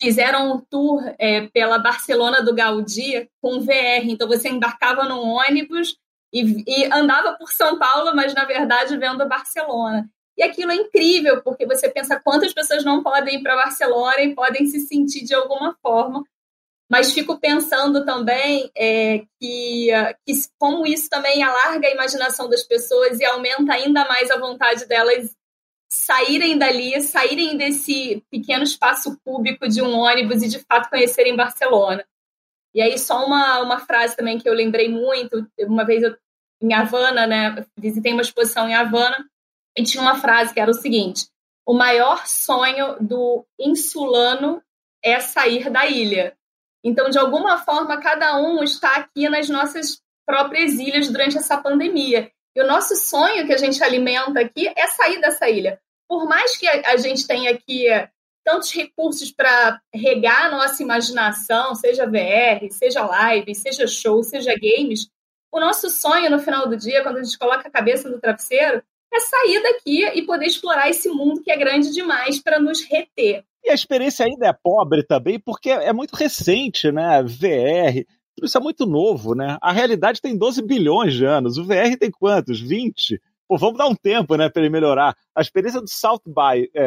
fizeram um tour é, pela Barcelona do Gaudí com VR. Então você embarcava num ônibus e, e, andava por São Paulo, mas na verdade vendo Barcelona. E aquilo é incrível, porque você pensa quantas pessoas não podem ir para Barcelona e podem se sentir de alguma forma. Mas fico pensando também é, que, que como isso também alarga a imaginação das pessoas e aumenta ainda mais a vontade delas saírem dali, saírem desse pequeno espaço público de um ônibus e de fato conhecerem Barcelona. E aí só uma, uma frase também que eu lembrei muito, uma vez eu, em Havana, né, visitei uma exposição em Havana e tinha uma frase que era o seguinte: o maior sonho do insulano é sair da ilha. Então, de alguma forma, cada um está aqui nas nossas próprias ilhas durante essa pandemia. E o nosso sonho que a gente alimenta aqui é sair dessa ilha. Por mais que a gente tenha aqui tantos recursos para regar a nossa imaginação, seja VR, seja live, seja show, seja games, o nosso sonho no final do dia, quando a gente coloca a cabeça no travesseiro, é sair daqui e poder explorar esse mundo que é grande demais para nos reter. E a experiência ainda é pobre também, porque é muito recente, né? VR, tudo isso é muito novo, né? A realidade tem 12 bilhões de anos, o VR tem quantos? 20? Pô, vamos dar um tempo, né, para ele melhorar. A experiência do South by é,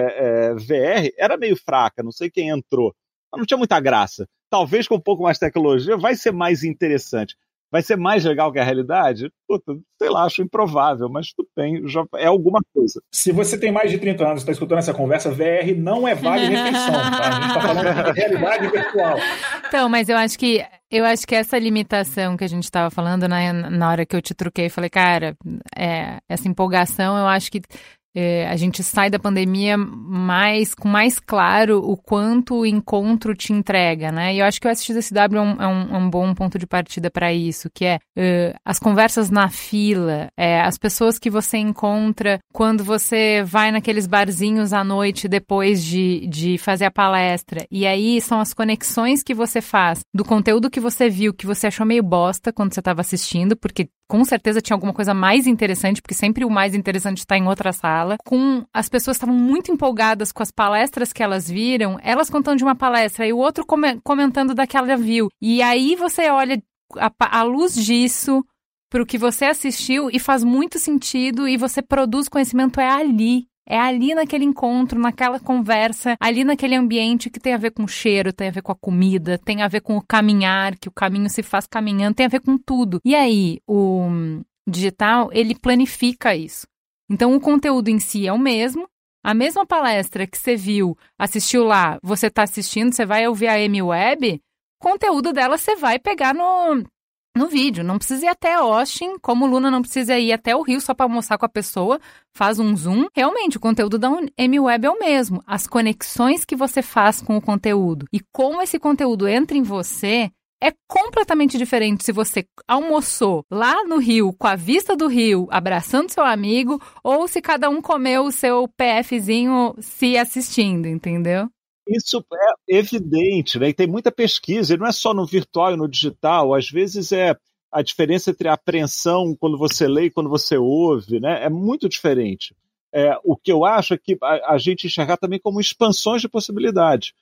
é, VR era meio fraca, não sei quem entrou, mas não tinha muita graça. Talvez com um pouco mais de tecnologia vai ser mais interessante vai ser mais legal que a realidade? Puta, sei lá, acho improvável, mas tudo bem, já é alguma coisa. Se você tem mais de 30 anos e está escutando essa conversa, VR não é vale refeição, tá? A gente está falando de realidade virtual. Então, mas eu acho que eu acho que essa limitação que a gente estava falando na, na hora que eu te truquei, falei, cara, é, essa empolgação, eu acho que é, a gente sai da pandemia mais com mais claro o quanto o encontro te entrega, né? E eu acho que o SXSW é um, é um, é um bom ponto de partida para isso, que é uh, as conversas na fila, é, as pessoas que você encontra quando você vai naqueles barzinhos à noite depois de, de fazer a palestra. E aí são as conexões que você faz do conteúdo que você viu, que você achou meio bosta quando você estava assistindo, porque com certeza tinha alguma coisa mais interessante, porque sempre o mais interessante está em outra sala. Com as pessoas estavam muito empolgadas com as palestras que elas viram, elas contando de uma palestra e o outro comentando da que ela viu. E aí você olha a, luz disso para o que você assistiu e faz muito sentido e você produz conhecimento é ali. É ali naquele encontro, naquela conversa, ali naquele ambiente que tem a ver com o cheiro, tem a ver com a comida, tem a ver com o caminhar, que o caminho se faz caminhando, tem a ver com tudo. E aí, o digital, ele planifica isso. Então, o conteúdo em si é o mesmo. A mesma palestra que você viu, assistiu lá, você está assistindo, você vai ouvir a M-Web, conteúdo dela você vai pegar no, no vídeo. Não precisa ir até Austin, como Luna não precisa ir até o Rio só para almoçar com a pessoa, faz um zoom. Realmente, o conteúdo da MWeb é o mesmo. As conexões que você faz com o conteúdo e como esse conteúdo entra em você é completamente diferente se você almoçou lá no Rio, com a vista do Rio, abraçando seu amigo, ou se cada um comeu o seu PFzinho se assistindo, entendeu? Isso é evidente, né? E tem muita pesquisa, e não é só no virtual e no digital, às vezes é a diferença entre a apreensão quando você lê e quando você ouve, né? É muito diferente. É, o que eu acho é que a, a gente enxergar também como expansões de possibilidade.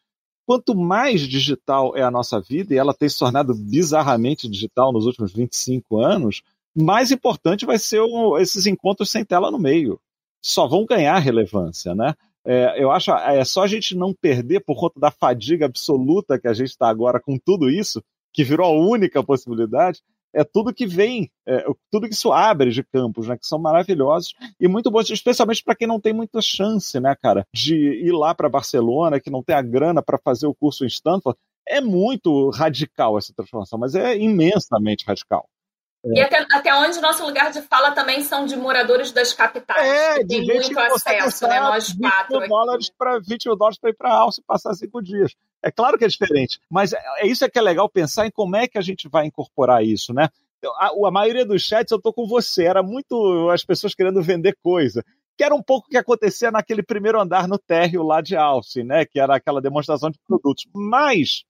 Quanto mais digital é a nossa vida, e ela tem se tornado bizarramente digital nos últimos 25 anos, mais importante vai ser o, esses encontros sem tela no meio. Só vão ganhar relevância, né? É, eu acho é só a gente não perder por conta da fadiga absoluta que a gente está agora com tudo isso, que virou a única possibilidade, é tudo que vem, é, tudo que isso abre de campos, né, que são maravilhosos e muito bons, especialmente para quem não tem muita chance, né, cara, de ir lá para Barcelona, que não tem a grana para fazer o curso em Stanford. É muito radical essa transformação, mas é imensamente radical. É. E até, até onde nosso lugar de fala também são de moradores das capitais. É, que tem muito acesso, né? Nós quatro. 20 mil dólares para 20 mil dólares para ir para a Alça e passar cinco dias. É claro que é diferente, mas é, é isso é que é legal pensar em como é que a gente vai incorporar isso, né? A, a maioria dos chats eu tô com você, era muito as pessoas querendo vender coisa que era um pouco o que acontecia naquele primeiro andar no térreo lá de Alce, né? Que era aquela demonstração de produtos. Mas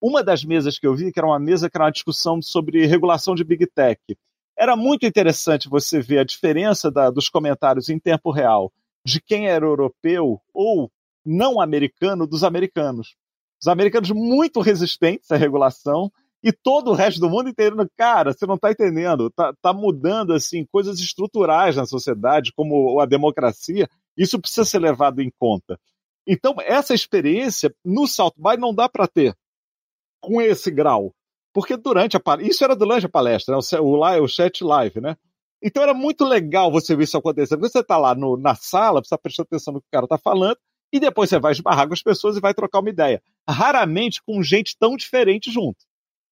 uma das mesas que eu vi, que era uma mesa que era uma discussão sobre regulação de Big Tech, era muito interessante você ver a diferença da, dos comentários em tempo real de quem era europeu ou não americano dos americanos. Os americanos muito resistentes à regulação e todo o resto do mundo entendendo, cara, você não está entendendo, tá, tá mudando assim coisas estruturais na sociedade, como a democracia, isso precisa ser levado em conta. Então, essa experiência no South by não dá para ter com esse grau. Porque durante a isso era durante a palestra, né? o, o, o chat live, né? Então era muito legal você ver isso acontecer. Você está lá no, na sala, precisa prestar atenção no que o cara está falando, e depois você vai esbarrar com as pessoas e vai trocar uma ideia. Raramente com gente tão diferente junto.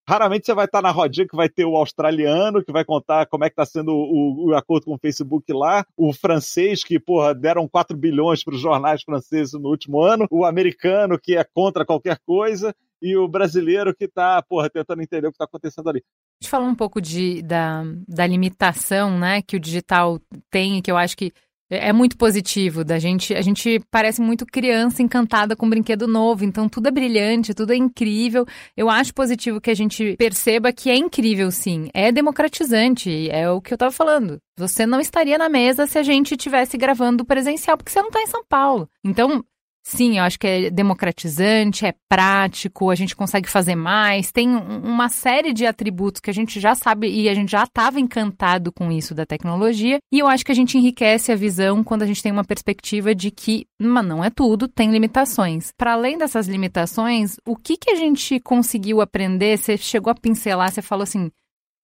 Raramente você vai estar na rodinha que vai ter o australiano, que vai contar como é que está sendo o, o, acordo com o Facebook lá, o francês, que, porra, deram 4 bilhões para os jornais franceses no último ano, o americano, que é contra qualquer coisa, e o brasileiro que está, porra, tentando entender o que está acontecendo ali. A gente falou um pouco de, da, da limitação, né, que o digital tem, que eu acho que é, é muito positivo da gente. A gente parece muito criança encantada com um brinquedo novo, então tudo é brilhante, tudo é incrível. Eu acho positivo que a gente perceba que é incrível, sim. É democratizante, é o que eu estava falando. Você não estaria na mesa se a gente estivesse gravando presencial, porque você não está em São Paulo. Então, Sim, eu acho que é democratizante, é prático, a gente consegue fazer mais. Tem uma série de atributos que a gente já sabe e a gente já estava encantado com isso da tecnologia. E eu acho que a gente enriquece a visão quando a gente tem uma perspectiva de que, mas não é tudo, tem limitações. Para além dessas limitações, o que, que a gente conseguiu aprender? Você chegou a pincelar, você falou assim: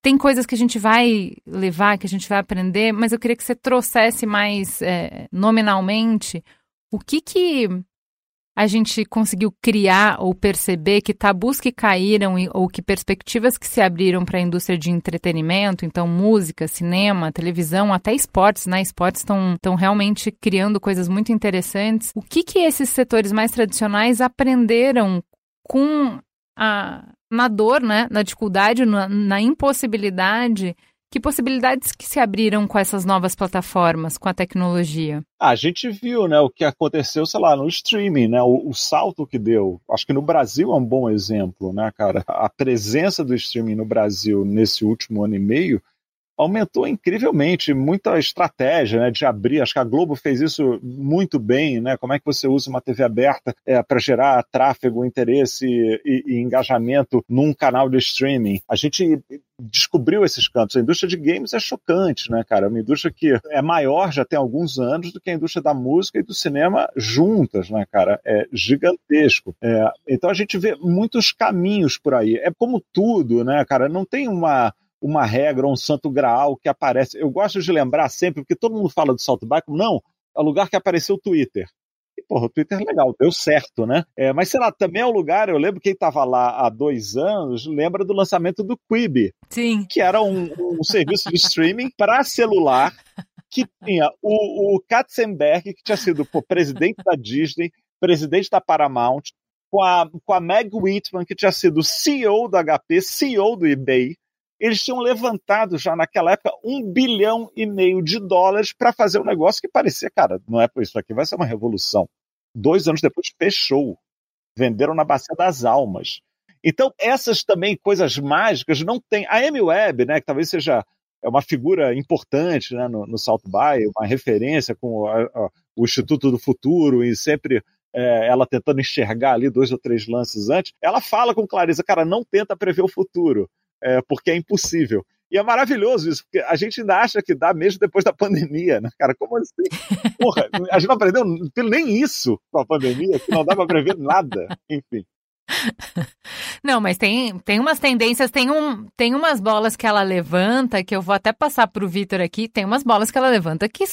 tem coisas que a gente vai levar, que a gente vai aprender, mas eu queria que você trouxesse mais é, nominalmente o que que a gente conseguiu criar ou perceber que tabus que caíram ou que perspectivas que se abriram para a indústria de entretenimento, então música, cinema, televisão, até esportes, né? Esportes estão realmente criando coisas muito interessantes. O que que esses setores mais tradicionais aprenderam com a na dor, né, na dificuldade, na, na impossibilidade que possibilidades que se abriram com essas novas plataformas, com a tecnologia? Ah, a gente viu, né, o que aconteceu, sei lá, no streaming, né, o, o, salto que deu. Acho que no Brasil é um bom exemplo, né, cara? A presença do streaming no Brasil nesse último ano e meio aumentou incrivelmente, muita estratégia né, de abrir. Acho que a Globo fez isso muito bem, né? Como é que você usa uma TV aberta é, para gerar tráfego, interesse e, e, engajamento num canal de streaming? A gente descobriu esses campos. A indústria de games é chocante, né, cara? É uma indústria que é maior já tem alguns anos do que a indústria da música e do cinema juntas, né, cara? É gigantesco. É, então a gente vê muitos caminhos por aí. É como tudo, né, cara? Não tem uma uma regra, um santo graal que aparece. Eu gosto de lembrar sempre, porque todo mundo fala do salto baixo, não, é o lugar que apareceu o Twitter. E, porra, o Twitter é legal, deu certo, né? É, mas, sei lá, também é o lugar, eu lembro quem estava lá há dois anos, lembra do lançamento do Quibi. Sim. Que era um, um serviço de streaming para celular que tinha o, o Katzenberg, que tinha sido pô, presidente da Disney, presidente da Paramount, com a, com a Meg Whitman, que tinha sido CEO da HP, CEO do eBay, eles tinham levantado já naquela época um bilhão e meio de dólares para fazer um negócio que parecia, cara, não é por isso aqui, vai ser uma revolução. Dois anos depois fechou. Venderam na Bacia das Almas. Então, essas também coisas mágicas não tem. A Amy Webb, né, que talvez seja é uma figura importante né, no, no South By, uma referência com o Instituto do Futuro e sempre é, ela tentando enxergar ali dois ou três lances antes, ela fala com clareza, cara, não tenta prever o futuro é, porque é impossível. E é maravilhoso isso, porque a gente ainda acha que dá mesmo depois da pandemia, né, cara? Como assim? Porra, a gente não aprendeu nem isso com a pandemia, que não dá para prever nada. Enfim. Não, mas tem, tem umas tendências, tem, um, tem umas bolas que ela levanta, que eu vou até passar para o Vitor aqui, tem umas bolas que ela levanta que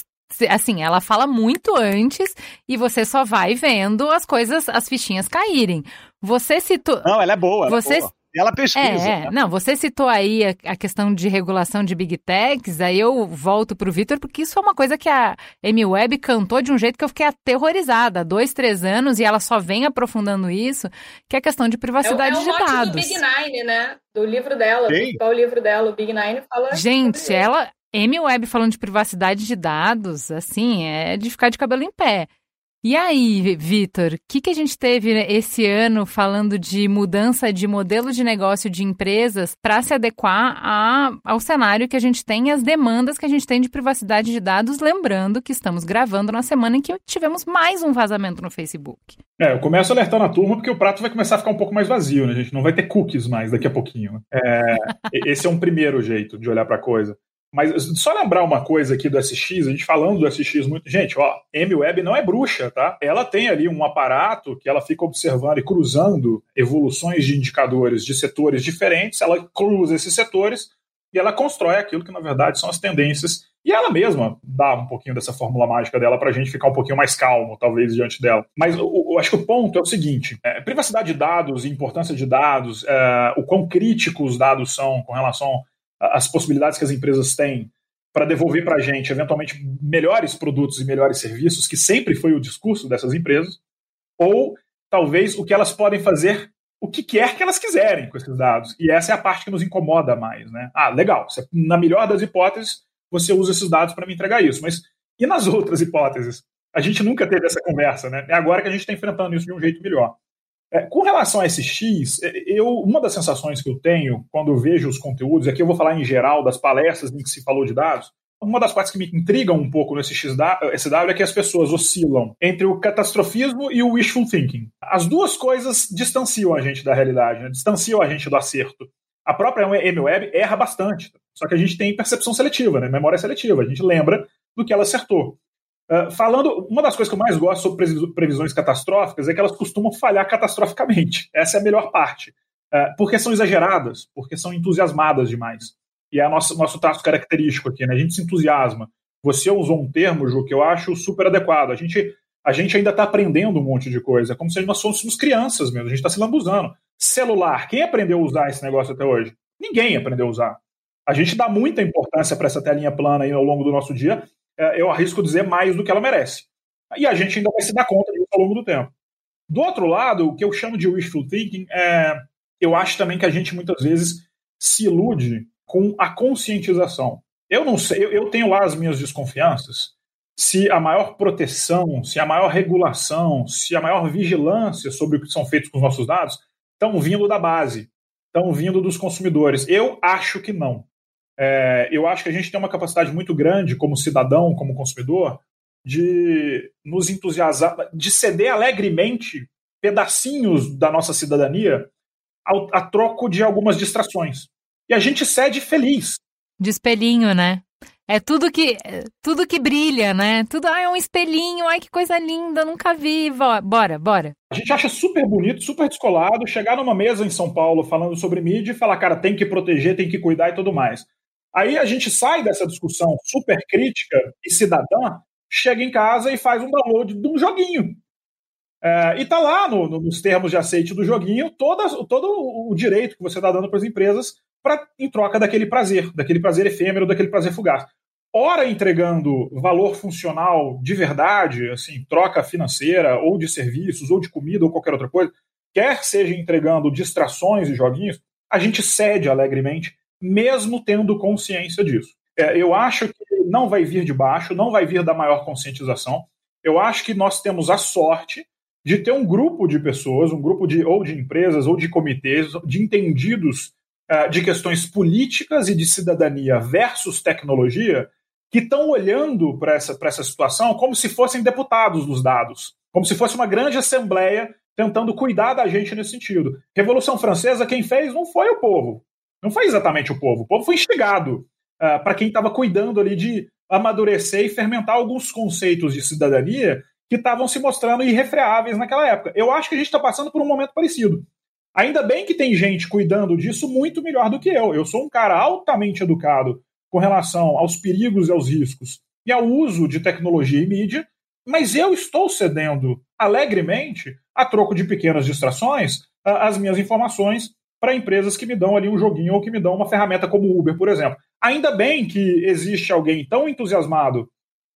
assim, ela fala muito antes e você só vai vendo as coisas, as fichinhas caírem. Você citou. Não, ela é boa. Ela é você é boa. E ela pesquisa. É, né? não, você citou aí a, a, questão de regulação de Big Techs, aí eu volto para o Vitor, porque isso é uma coisa que a Amy Webb cantou de um jeito que eu fiquei aterrorizada há dois, três anos, e ela só vem aprofundando isso, que é a questão de privacidade é, é de dados. do Big Nine, né? Do livro dela, qual o livro dela, o Big Nine fala. Gente, ela. Amy Webb falando de privacidade de dados, assim, é de ficar de cabelo em pé. E aí, Vitor, o que, que a gente teve esse ano falando de mudança de modelo de negócio de empresas para se adequar a, ao cenário que a gente tem e as demandas que a gente tem de privacidade de dados? Lembrando que estamos gravando na semana em que tivemos mais um vazamento no Facebook. É, eu começo alertando a turma porque o prato vai começar a ficar um pouco mais vazio, né? A gente não vai ter cookies mais daqui a pouquinho. É, esse é um primeiro jeito de olhar para a coisa. Mas só lembrar uma coisa aqui do SX, a gente falando do SX muito. Gente, ó, MWeb não é bruxa, tá? Ela tem ali um aparato que ela fica observando e cruzando evoluções de indicadores de setores diferentes, ela cruza esses setores e ela constrói aquilo que na verdade são as tendências. E ela mesma dá um pouquinho dessa fórmula mágica dela para a gente ficar um pouquinho mais calmo, talvez, diante dela. Mas eu acho que o ponto é o seguinte: é, privacidade de dados e importância de dados, é, o quão críticos os dados são com relação as possibilidades que as empresas têm para devolver para a gente, eventualmente, melhores produtos e melhores serviços, que sempre foi o discurso dessas empresas, ou talvez o que elas podem fazer, o que quer que elas quiserem com esses dados. E essa é a parte que nos incomoda mais. Né? Ah, legal, na melhor das hipóteses, você usa esses dados para me entregar isso, mas e nas outras hipóteses? A gente nunca teve essa conversa, né? É agora que a gente está enfrentando isso de um jeito melhor. É, com relação a SX, é, eu, uma das sensações que eu tenho quando eu vejo os conteúdos, aqui eu vou falar em geral das palestras em que se falou de dados, uma das partes que me intrigam um pouco no SXW é que as pessoas oscilam entre o catastrofismo e o wishful thinking. As duas coisas distanciam a gente da realidade, né? distanciam a gente do acerto. A própria MWeb erra bastante, só que a gente tem percepção seletiva, né? memória seletiva, a gente lembra do que ela acertou. Ah, falando, uma das coisas que eu mais gosto sobre previsões catastróficas é que elas costumam falhar catastroficamente. Essa é a melhor parte. Uh, porque são exageradas, porque são entusiasmadas demais. E é o nosso, nosso traço característico aqui, né? A gente se entusiasma. Você usou um termo, Ju, que eu acho super adequado. A gente, a gente ainda está aprendendo um monte de coisa, como se nós fôssemos crianças mesmo. A gente está se lambuzando. Celular, quem aprendeu a usar esse negócio até hoje? Ninguém aprendeu a usar. A gente dá muita importância para essa telinha plana aí ao longo do nosso dia, eu arrisco dizer, mais do que ela merece. E a gente ainda vai se dar conta disso ao longo do tempo. Do outro lado, o que eu chamo de wishful thinking é. Eu acho também que a gente muitas vezes se ilude com a conscientização. Eu não sei, eu tenho lá as minhas desconfianças se a maior proteção, se a maior regulação, se a maior vigilância sobre o que são feitos com os nossos dados estão vindo da base, estão vindo dos consumidores. Eu acho que não. É, eu acho que a gente tem uma capacidade muito grande, como cidadão, como consumidor, de nos entusiasmar, de ceder alegremente pedacinhos da nossa cidadania ao, a troco de algumas distrações. E a gente cede feliz. De espelhinho, né? É tudo que tudo que brilha, né? Tudo ah, é um espelhinho, ai que coisa linda, nunca vi. Bora, bora. A gente acha super bonito, super descolado chegar numa mesa em São Paulo falando sobre mídia e falar, cara, tem que proteger, tem que cuidar e tudo mais. Aí a gente sai dessa discussão super crítica e cidadã, chega em casa e faz um download de um joguinho. É, e tá lá no, no, nos termos de aceite do joguinho todo o direito que você está dando para as empresas pra, em troca daquele prazer, daquele prazer efêmero, daquele prazer fugaz. Ora entregando valor funcional de verdade, assim, troca financeira, ou de serviços, ou de comida, ou qualquer outra coisa, quer seja entregando distrações e joguinhos, a gente cede alegremente mesmo tendo consciência disso. É, eu acho que não vai vir de baixo, não vai vir da maior conscientização. Eu acho que nós temos a sorte de ter um grupo de pessoas, um grupo de ou de empresas ou de comitês, de entendidos uh, de questões políticas e de cidadania versus tecnologia, que estão olhando para essa, essa situação como se fossem deputados dos dados, como se fosse uma grande assembleia tentando cuidar da gente nesse sentido. Revolução Francesa, quem fez não foi o povo, não foi exatamente o povo. O povo foi instigado uh, ah, para quem estava cuidando ali de amadurecer e fermentar alguns conceitos de cidadania que estavam se mostrando irrefreáveis naquela época. Eu acho que a gente está passando por um momento parecido. Ainda bem que tem gente cuidando disso muito melhor do que eu. Eu sou um cara altamente educado com relação aos perigos e aos riscos e ao uso de tecnologia e mídia, mas eu estou cedendo alegremente, a troco de pequenas distrações, as minhas informações para empresas que me dão ali um joguinho ou que me dão uma ferramenta como o Uber, por exemplo. Ainda bem que existe alguém tão entusiasmado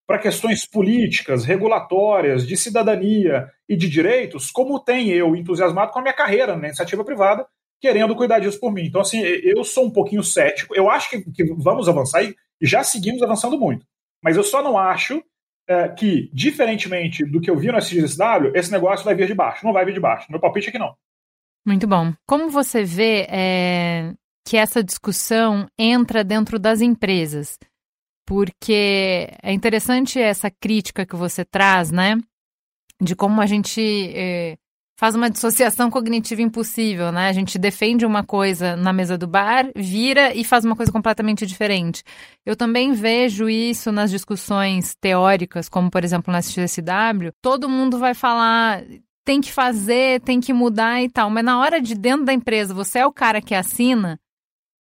para questões políticas, regulatórias, de cidadania e de direitos, como tem eu entusiasmado com a minha carreira na iniciativa privada, querendo cuidar disso por mim. Então, assim, eu sou um pouquinho cético. Eu acho que, que vamos avançar e já seguimos avançando muito. Mas eu só não acho é, que, diferentemente do que eu vi no SXSW, esse negócio vai vir de baixo. Não vai vir de baixo. Meu palpite é que não. Muito bom. Como você vê é, que essa discussão entra dentro das empresas? Porque é interessante essa crítica que você traz, né? De como a gente é, faz uma dissociação cognitiva impossível, né? A gente defende uma coisa na mesa do bar, vira e faz uma coisa completamente diferente. Eu também vejo isso nas discussões teóricas, como por exemplo na SXSW, todo mundo vai falar tem que fazer, tem que mudar e tal, mas na hora de dentro da empresa, você é o cara que assina,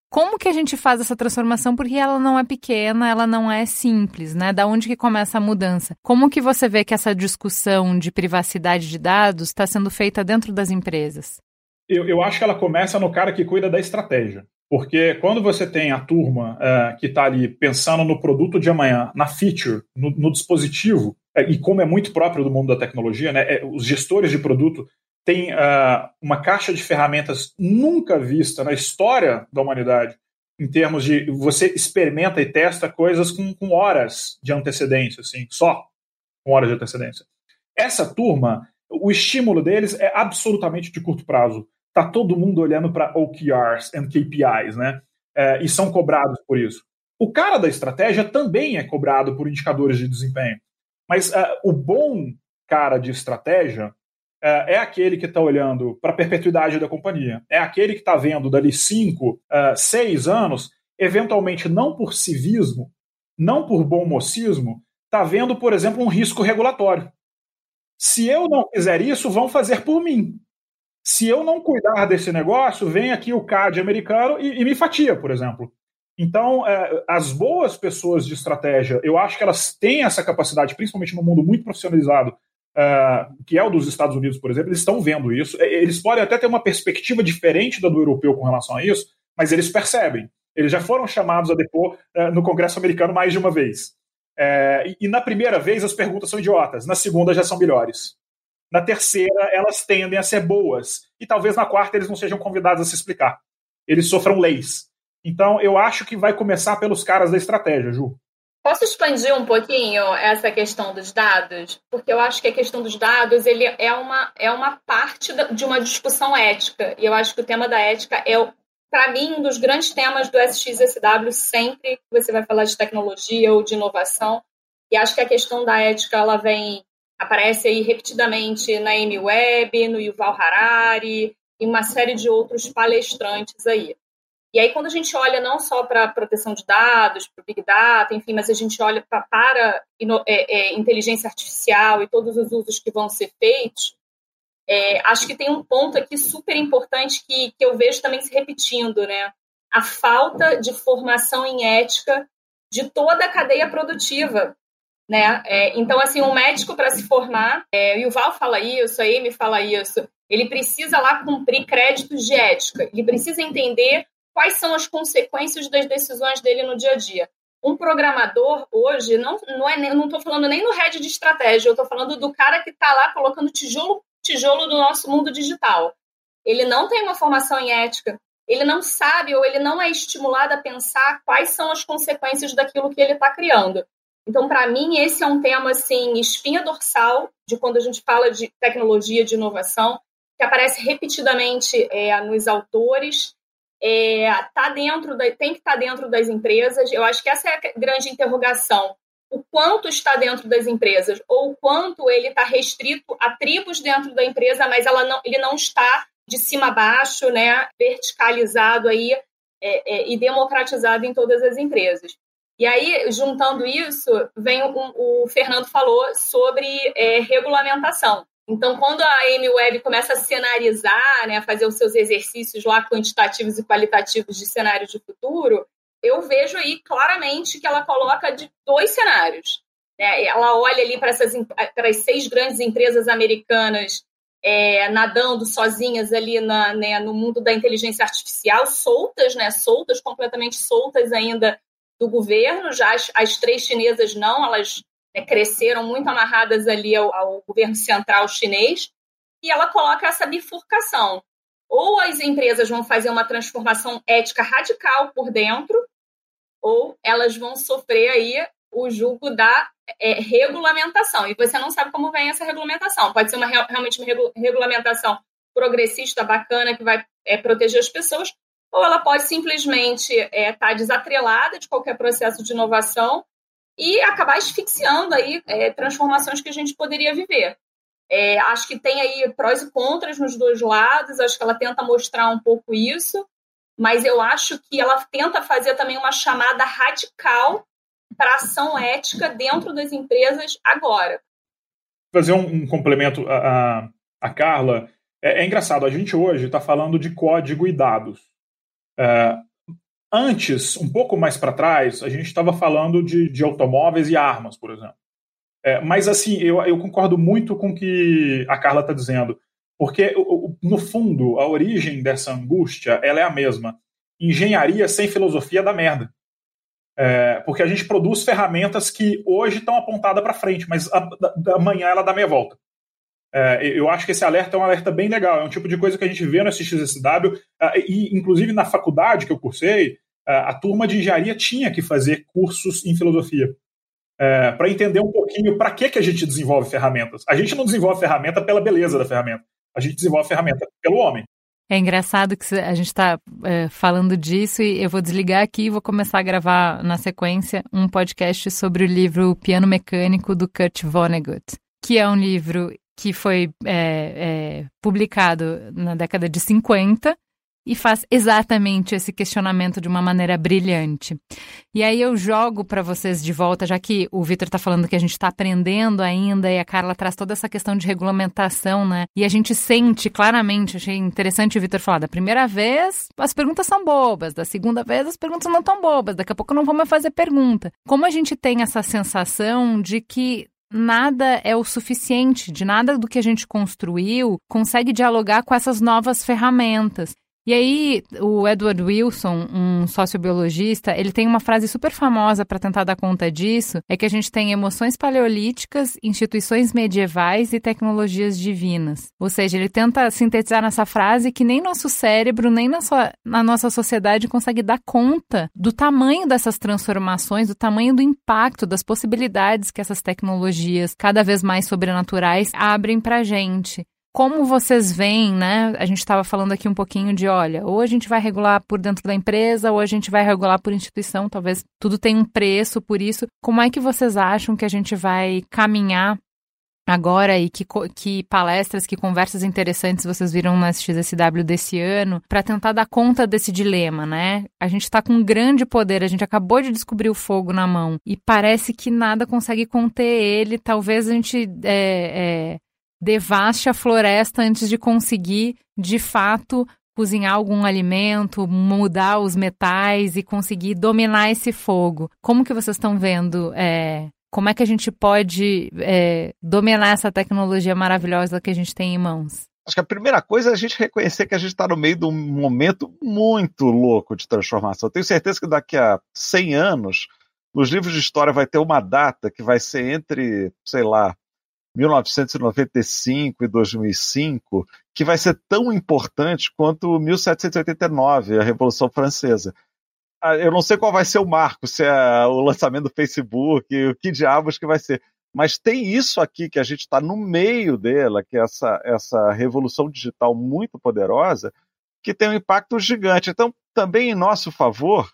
como que a gente faz essa transformação? Porque ela não é pequena, ela não é simples, né? Da onde que começa a mudança? Como que você vê que essa discussão de privacidade de dados está sendo feita dentro das empresas? Eu, eu, acho que ela começa no cara que cuida da estratégia. Porque quando você tem a turma é, que está ali pensando no produto de amanhã, na feature, no, no dispositivo, é, e como é muito próprio do mundo da tecnologia, né, é, os gestores de produto uh, uma caixa de ferramentas nunca vista na história da humanidade, em termos de você experimenta e testa coisas com, com horas de antecedência, assim, só com horas de antecedência. Essa turma, o estímulo deles é absolutamente de curto prazo. Tá todo mundo olhando para OKRs and KPIs, né? É, e são cobrados por isso. O cara da estratégia também é cobrado por indicadores de desempenho. Mas uh, o bom cara de estratégia, é, é aquele que está olhando para a perpetuidade da companhia. É aquele que está vendo dali cinco, é, seis anos, eventualmente não por civismo, não por bom mocismo, está vendo, por exemplo, um risco regulatório. Se eu não fizer isso, vão fazer por mim. Se eu não cuidar desse negócio, vem aqui o CAD americano e, e me fatia, por exemplo. Então, é, as boas pessoas de estratégia, eu acho que elas têm essa capacidade, principalmente no mundo muito profissionalizado, uh, que é o dos Estados Unidos, por exemplo, eles estão vendo isso. Eles podem até ter uma perspectiva diferente da do europeu com relação a isso, mas eles percebem. Eles já foram chamados a depor uh, no Congresso americano mais de uma vez. Uh, e, e na primeira vez as perguntas são idiotas, na segunda já são melhores. Na terceira, elas tendem a ser boas. E talvez na quarta eles não sejam convidados a se explicar. Eles sofram leis. Então, eu acho que vai começar pelos caras da estratégia, Ju. Posso expandir um pouquinho essa questão dos dados? Porque eu acho que a questão dos dados ele é, uma, é uma parte de uma discussão ética. E eu acho que o tema da ética é, para mim, um dos grandes temas do SXSW sempre que você vai falar de tecnologia ou de inovação. E acho que a questão da ética ela vem aparece aí repetidamente na Amy Webb, no Yuval Harari e uma série de outros palestrantes aí. E aí, quando a gente olha não só para a proteção de dados, para o Big Data, enfim, mas a gente olha pra, para é, é, inteligência artificial e todos os usos que vão ser feitos, é, acho que tem um ponto aqui super importante que, que eu vejo também se repetindo, né? A falta de formação em ética de toda a cadeia produtiva, né? É, então, assim, um médico para se formar, é, o Val fala isso, a Amy fala isso, ele precisa lá cumprir créditos de ética, ele precisa entender quais são as consequências das decisões dele no dia a dia. Um programador hoje, não não é não estou falando nem no head de estratégia, eu estou falando do cara que está lá colocando tijolo tijolo do nosso mundo digital. Ele não tem uma formação em ética, ele não sabe ou ele não é estimulado a pensar quais são as consequências daquilo que ele está criando. Então, para mim, esse é um tema assim espinha dorsal de quando a gente fala de tecnologia, de inovação, que aparece repetidamente é, nos autores é, tá dentro da, tem que estar tá dentro das empresas. Eu acho que essa é a grande interrogação. O quanto está dentro das empresas, ou o quanto ele está restrito a tribos dentro da empresa, mas ela não, ele não está de cima a baixo, né, verticalizado aí é, é, e democratizado em todas as empresas. E aí, juntando isso, vem o, o Fernando falou sobre é, regulamentação. Então, quando a Amy começa a cenarizar, né, a fazer os seus exercícios lá quantitativos e qualitativos de cenário de futuro, eu vejo aí claramente que ela coloca de dois cenários. Né? Ela olha ali para essas para as seis grandes empresas americanas é, nadando sozinhas ali na, né, no mundo da inteligência artificial, soltas, né, soltas, completamente soltas ainda do governo. Já as, as três chinesas não, elas né, cresceram muito amarradas ali ao, ao governo central chinês, e ela coloca essa bifurcação. Ou as empresas vão fazer uma transformação ética radical por dentro, ou elas vão sofrer aí o jugo da é, regulamentação. E você não sabe como vem essa regulamentação. Pode ser uma, realmente uma regulamentação progressista bacana que vai é, proteger as pessoas, ou ela pode simplesmente estar é, tá desatrelada de qualquer processo de inovação e acabar asfixiando aí é, transformações que a gente poderia viver. É, acho que tem aí prós e contras nos dois lados, acho que ela tenta mostrar um pouco isso, mas eu acho que ela tenta fazer também uma chamada radical para ação ética dentro das empresas agora. Fazer um, um complemento a, a, a Carla, é, é, engraçado, a gente hoje está falando de código e dados. É, antes, um pouco mais para trás, a gente estava falando de, de automóveis e armas, por exemplo. É, mas, assim, eu, eu concordo muito com o que a Carla está dizendo, porque, no fundo, a origem dessa angústia ela é a mesma. Engenharia sem filosofia dá merda. É, porque a gente produz ferramentas que hoje estão apontadas para frente, mas da, amanhã ela dá meia volta. É, eu acho que esse alerta é um alerta bem legal, é um tipo de coisa que a gente vê no SXSW, é, e inclusive na faculdade que eu cursei, é, a turma de engenharia tinha que fazer cursos em filosofia é, para entender um pouquinho para que, que a gente desenvolve ferramentas. A gente não desenvolve ferramenta pela beleza da ferramenta, a gente desenvolve ferramenta pelo homem. É engraçado que a gente está é, falando disso e eu vou desligar aqui e vou começar a gravar na sequência um podcast sobre o livro Piano Mecânico do Kurt Vonnegut, que é um livro que foi é, é, publicado na década de 50 e faz exatamente esse questionamento de uma maneira brilhante. E aí eu jogo para vocês de volta, já que o Vitor está falando que a gente está aprendendo ainda e a Carla traz toda essa questão de regulamentação, né? E a gente sente claramente, achei interessante o Vitor falar, da primeira vez as perguntas são bobas, da segunda vez as perguntas não tão bobas, daqui a pouco não mais fazer pergunta. Como a gente tem essa sensação de que nada é o suficiente, de nada do que a gente construiu consegue dialogar com essas novas ferramentas. E aí, o Edward Wilson, um sociobiologista, ele tem uma frase super famosa para tentar dar conta disso, é que a gente tem emoções paleolíticas, instituições medievais e tecnologias divinas. Ou seja, ele tenta sintetizar nessa frase que nem nosso cérebro, nem na, nossa sociedade consegue dar conta do tamanho dessas transformações, do tamanho do impacto, das possibilidades que essas tecnologias cada vez mais sobrenaturais abrem para a gente como vocês veem, né? A gente estava falando aqui um pouquinho de, olha, ou a gente vai regular por dentro da empresa, ou a gente vai regular por instituição, talvez tudo tenha um preço por isso. Como é que vocês acham que a gente vai caminhar agora e que, que palestras, que conversas interessantes vocês viram na XSW desse ano para tentar dar conta desse dilema, né? A gente está com um grande poder, a gente acabou de descobrir o fogo na mão e parece que nada consegue conter ele. Talvez a gente é, é, devaste a floresta antes de conseguir, de fato, cozinhar algum alimento, mudar os metais e conseguir dominar esse fogo. Como que vocês estão vendo? É, como é que a gente pode é, dominar essa tecnologia maravilhosa que a gente tem em mãos? Acho que a primeira coisa é a gente reconhecer que a gente está no meio de um momento muito louco de transformação. Eu tenho certeza que daqui a 100 anos, nos livros de história vai ter uma data que vai ser entre, sei lá, 1995 e 2005, que vai ser tão importante quanto 1789, a Revolução Francesa. Ah, eu não sei qual vai ser o marco, se é o lançamento do Facebook, o que diabos que vai ser. Mas tem isso aqui que a gente está no meio dela, que é essa, essa revolução digital muito poderosa, que tem um impacto gigante. Então, também em nosso favor,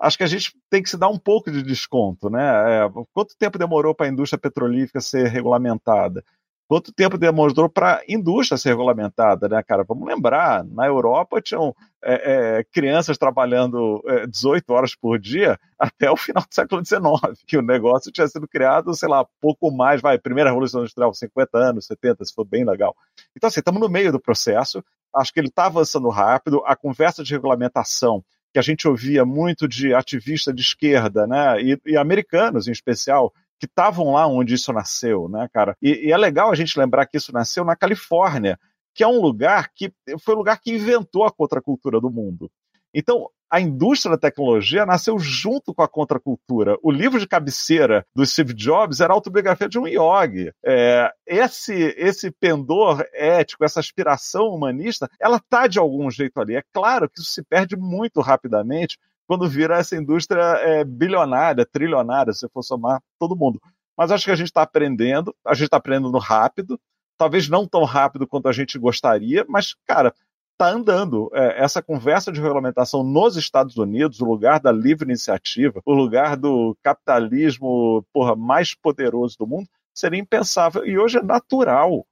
acho que a gente tem que se dar um pouco de desconto, né? É, quanto tempo demorou para a indústria petrolífera ser regulamentada? Quanto tempo demorou para a indústria ser regulamentada, né, cara? Vamos lembrar, na Europa tinham é, é, crianças trabalhando 18 é, horas por dia até o final do século XIX, que o negócio tinha sido criado, sei lá, pouco mais, vai, primeira revolução industrial, 50 anos, 70, se for bem legal. Então, assim, estamos no meio do processo, acho que ele está avançando rápido, a conversa de regulamentação que a gente ouvia muito de ativista de esquerda, né, e, e americanos em especial, que estavam lá onde isso nasceu, né, cara? E, e, é legal a gente lembrar que isso nasceu na Califórnia, que é um lugar que foi o lugar que inventou a contracultura do mundo. Então, a indústria da tecnologia nasceu junto com a contracultura. O livro de cabeceira do Steve Jobs era a autobiografia de um yogi. É, esse, esse pendor ético, essa aspiração humanista, ela está de algum jeito ali. É claro que isso se perde muito rapidamente quando vira essa indústria é, bilionária, trilionária, se for somar todo mundo. Mas acho que a gente está aprendendo, a gente está aprendendo rápido, talvez não tão rápido quanto a gente gostaria, mas, cara, está andando. É, essa conversa de regulamentação nos Estados Unidos, o lugar da livre iniciativa, o lugar do capitalismo porra, mais poderoso do mundo, seria impensável. E hoje é natural.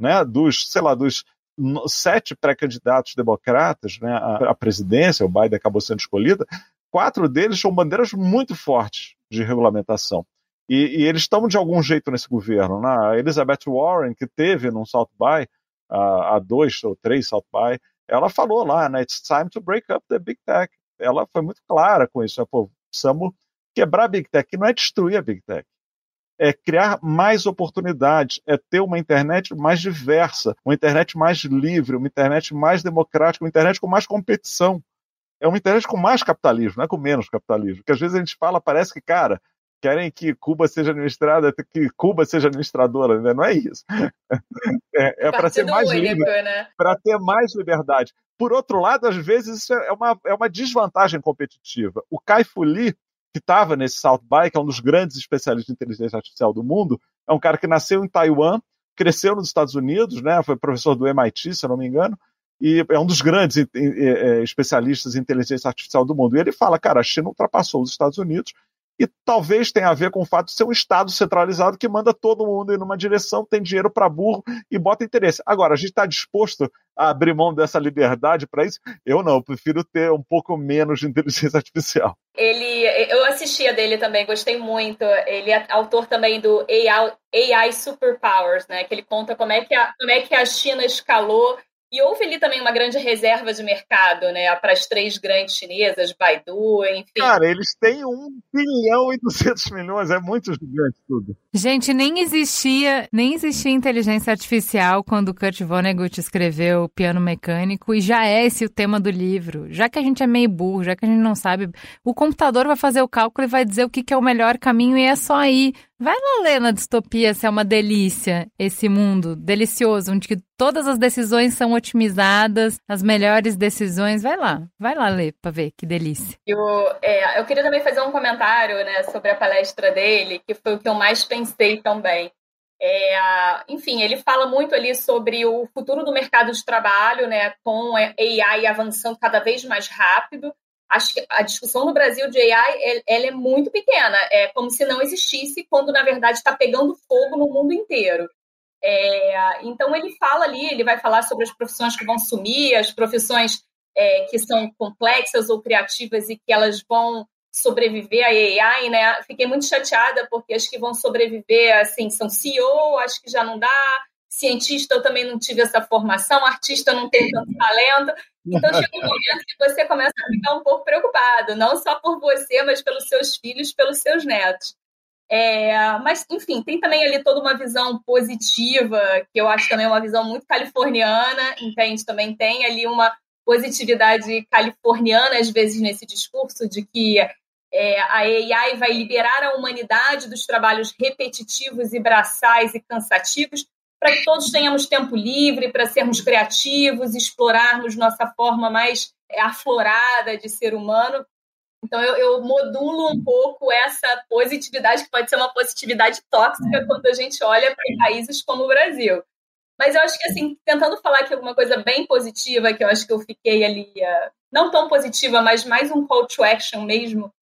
Né, dos, sei lá, dos sete pré-candidatos democratas né, à, presidência, o Biden acabou sendo escolhida, quatro deles são bandeiras muito fortes de regulamentação. E, e eles estão de algum jeito nesse governo. Né? A Elizabeth Warren, que teve num South By, há dois ou três South By, ela falou lá, né? It's time to break up the big tech. Ela foi muito clara com isso. Né? Pô, precisamos quebrar a big tech, que não é destruir a big tech é criar mais oportunidades, é ter uma internet mais diversa, uma internet mais livre, uma internet mais democrática, uma internet com mais competição. É uma internet com mais capitalismo, não é com menos capitalismo. Porque às vezes a gente fala, parece que, cara, querem que Cuba seja administrada, que Cuba seja administradora, né? não é isso. É, é para ser mais livre, né? para ter mais liberdade. Por outro lado, às vezes isso é uma, é uma desvantagem competitiva. O Kai Fu Lee, que estava nesse South By, que é um dos grandes especialistas em inteligência artificial do mundo, é um cara que nasceu em Taiwan, cresceu nos Estados Unidos, né, foi professor do MIT, se eu não me engano, e é um dos grandes é, especialistas em inteligência artificial do mundo. E ele fala, cara, a China ultrapassou os Estados Unidos e talvez tenha a ver com o fato de ser um Estado centralizado que manda todo mundo ir numa direção, tem dinheiro para burro e bota interesse. Agora, a gente está disposto a abrir mão dessa liberdade para isso? Eu não, eu prefiro ter um pouco menos de inteligência artificial. Ele, eu assistia dele também, gostei muito. Ele é autor também do AI, AI Superpowers, né? Que ele conta como é que a, como é que a China escalou e houve ali também uma grande reserva de mercado, né, para as três grandes chinesas, Baidu, enfim. Cara, eles têm um bilhão e duzentos milhões, é muito gigante tudo. Gente, nem existia, nem existia inteligência artificial quando Kurt Vonnegut escreveu Piano Mecânico e já é esse o tema do livro. Já que a gente é meio burro, já que a gente não sabe, o computador vai fazer o cálculo e vai dizer o que, que é o melhor caminho e é só aí. Vai lá ler na distopia se é uma delícia esse mundo delicioso, onde todas as decisões são otimizadas, as melhores decisões. Vai lá, vai lá ler para ver que delícia. Eu, é, eu queria também fazer um comentário né, sobre a palestra dele, que foi o que eu mais pensei também. É, enfim, ele fala muito ali sobre o futuro do mercado de trabalho, né, com a AI avançando cada vez mais rápido acho que a discussão no Brasil de AI ela é muito pequena, é como se não existisse, quando na verdade está pegando fogo no mundo inteiro. É, então ele fala ali, ele vai falar sobre as profissões que vão sumir, as profissões é, que são complexas ou criativas e que elas vão sobreviver à AI, né? Fiquei muito chateada porque as que vão sobreviver, assim, são CEO, acho que já não dá, cientista eu também não tive essa formação, artista não tem tanto talento. Então chega um momento que você começa a ficar um pouco preocupado, não só por você, mas pelos seus filhos, pelos seus netos. É, mas, enfim, tem também ali toda uma visão positiva, que eu acho também uma visão muito californiana, entende? Também tem ali uma positividade californiana, às vezes, nesse discurso de que é, a AI vai liberar a humanidade dos trabalhos repetitivos e braçais e cansativos para que todos tenhamos tempo livre, para sermos criativos, explorarmos nossa forma mais é, aflorada de ser humano. Então, eu, eu, modulo um pouco essa positividade, que pode ser uma positividade tóxica quando a gente olha para países como o Brasil. Mas eu acho que, assim, tentando falar aqui alguma coisa bem positiva, que eu acho que eu fiquei ali, uh, não tão positiva, mas mais um call to action mesmo,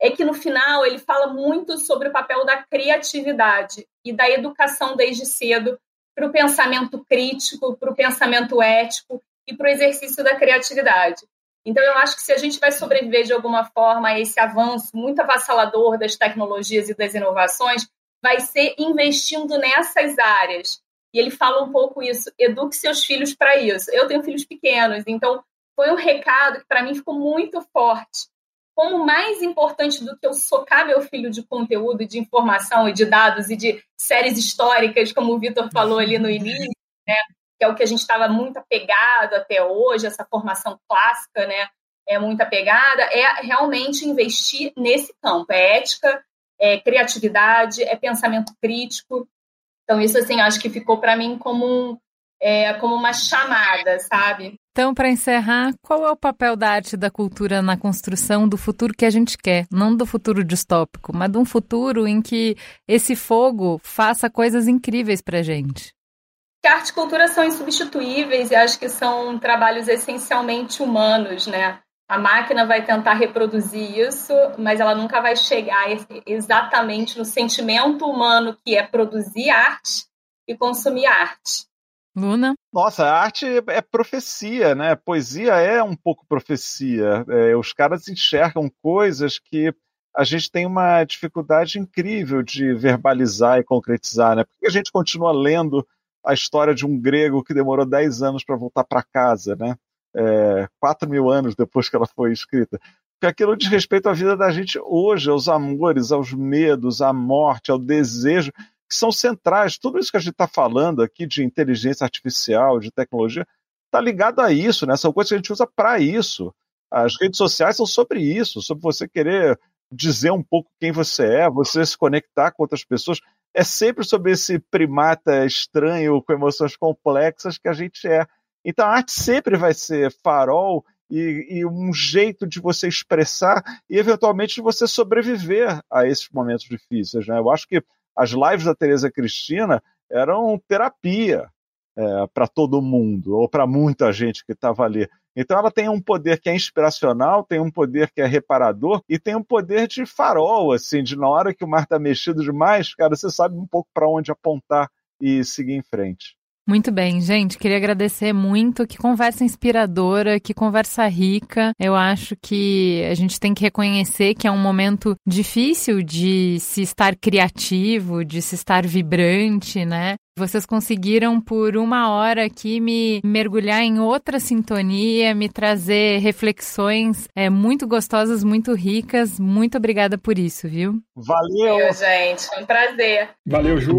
é que no final ele fala muito sobre o papel da criatividade e da educação desde cedo para o pensamento crítico, para o pensamento ético e para o exercício da criatividade. Então, eu acho que se a gente vai sobreviver de alguma forma a esse avanço muito avassalador das tecnologias e das inovações, vai ser investindo nessas áreas. E ele fala um pouco isso: eduque seus filhos para isso. Eu tenho filhos pequenos, então foi um recado que para mim ficou muito forte como mais importante do que eu socar meu filho de conteúdo, de informação e de dados e de séries históricas, como o Vitor falou ali no início, né, que é o que a gente estava muito apegado até hoje, essa formação clássica, né, é muito apegada, é realmente investir nesse campo, é ética, é criatividade, é pensamento crítico. Então isso assim, acho que ficou para mim como um, é, como uma chamada, sabe? Então, para encerrar, qual é o papel da arte e da cultura na construção do futuro que a gente quer? Não do futuro distópico, mas de um futuro em que esse fogo faça coisas incríveis para a gente. Que arte e cultura são insubstituíveis e acho que são trabalhos essencialmente humanos, né? A máquina vai tentar reproduzir isso, mas ela nunca vai chegar exatamente no sentimento humano que é produzir arte e consumir arte. Luna? Nossa, a arte é profecia, né? Poesia é um pouco profecia. É, os caras enxergam coisas que a gente tem uma dificuldade incrível de verbalizar e concretizar, né? Por que a gente continua lendo a história de um grego que demorou 10 anos para voltar para casa, né? é, 4 mil anos depois que ela foi escrita. Porque aquilo diz respeito à vida da gente hoje, aos amores, aos medos, à morte, ao desejo, que são centrais. Tudo isso que a gente está falando aqui de inteligência artificial, de tecnologia, está ligado a isso, né? São coisas que a gente usa para isso. As redes sociais são sobre isso, sobre você querer dizer um pouco quem você é, você se conectar com outras pessoas. É sempre sobre esse primata estranho com emoções complexas que a gente é. Então a arte sempre vai ser farol e, e, um jeito de você expressar e eventualmente de você sobreviver a esses momentos difíceis. Né? Eu acho que as lives da Tereza Cristina eram terapia é, para todo mundo, ou para muita gente que estava ali. Então ela tem um poder que é inspiracional, tem um poder que é reparador e tem um poder de farol, assim, de na hora que o mar está mexido demais, cara, você sabe um pouco para onde apontar e seguir em frente. Muito bem, gente. Queria agradecer muito. Que conversa inspiradora, que conversa rica. Eu acho que a gente tem que reconhecer que é um momento difícil de se estar criativo, de se estar vibrante, né? Vocês conseguiram por uma hora aqui me mergulhar em outra sintonia, me trazer reflexões é, muito gostosas, muito ricas. Muito obrigada por isso, viu? Valeu! Valeu, gente. Foi um prazer. Valeu, Ju!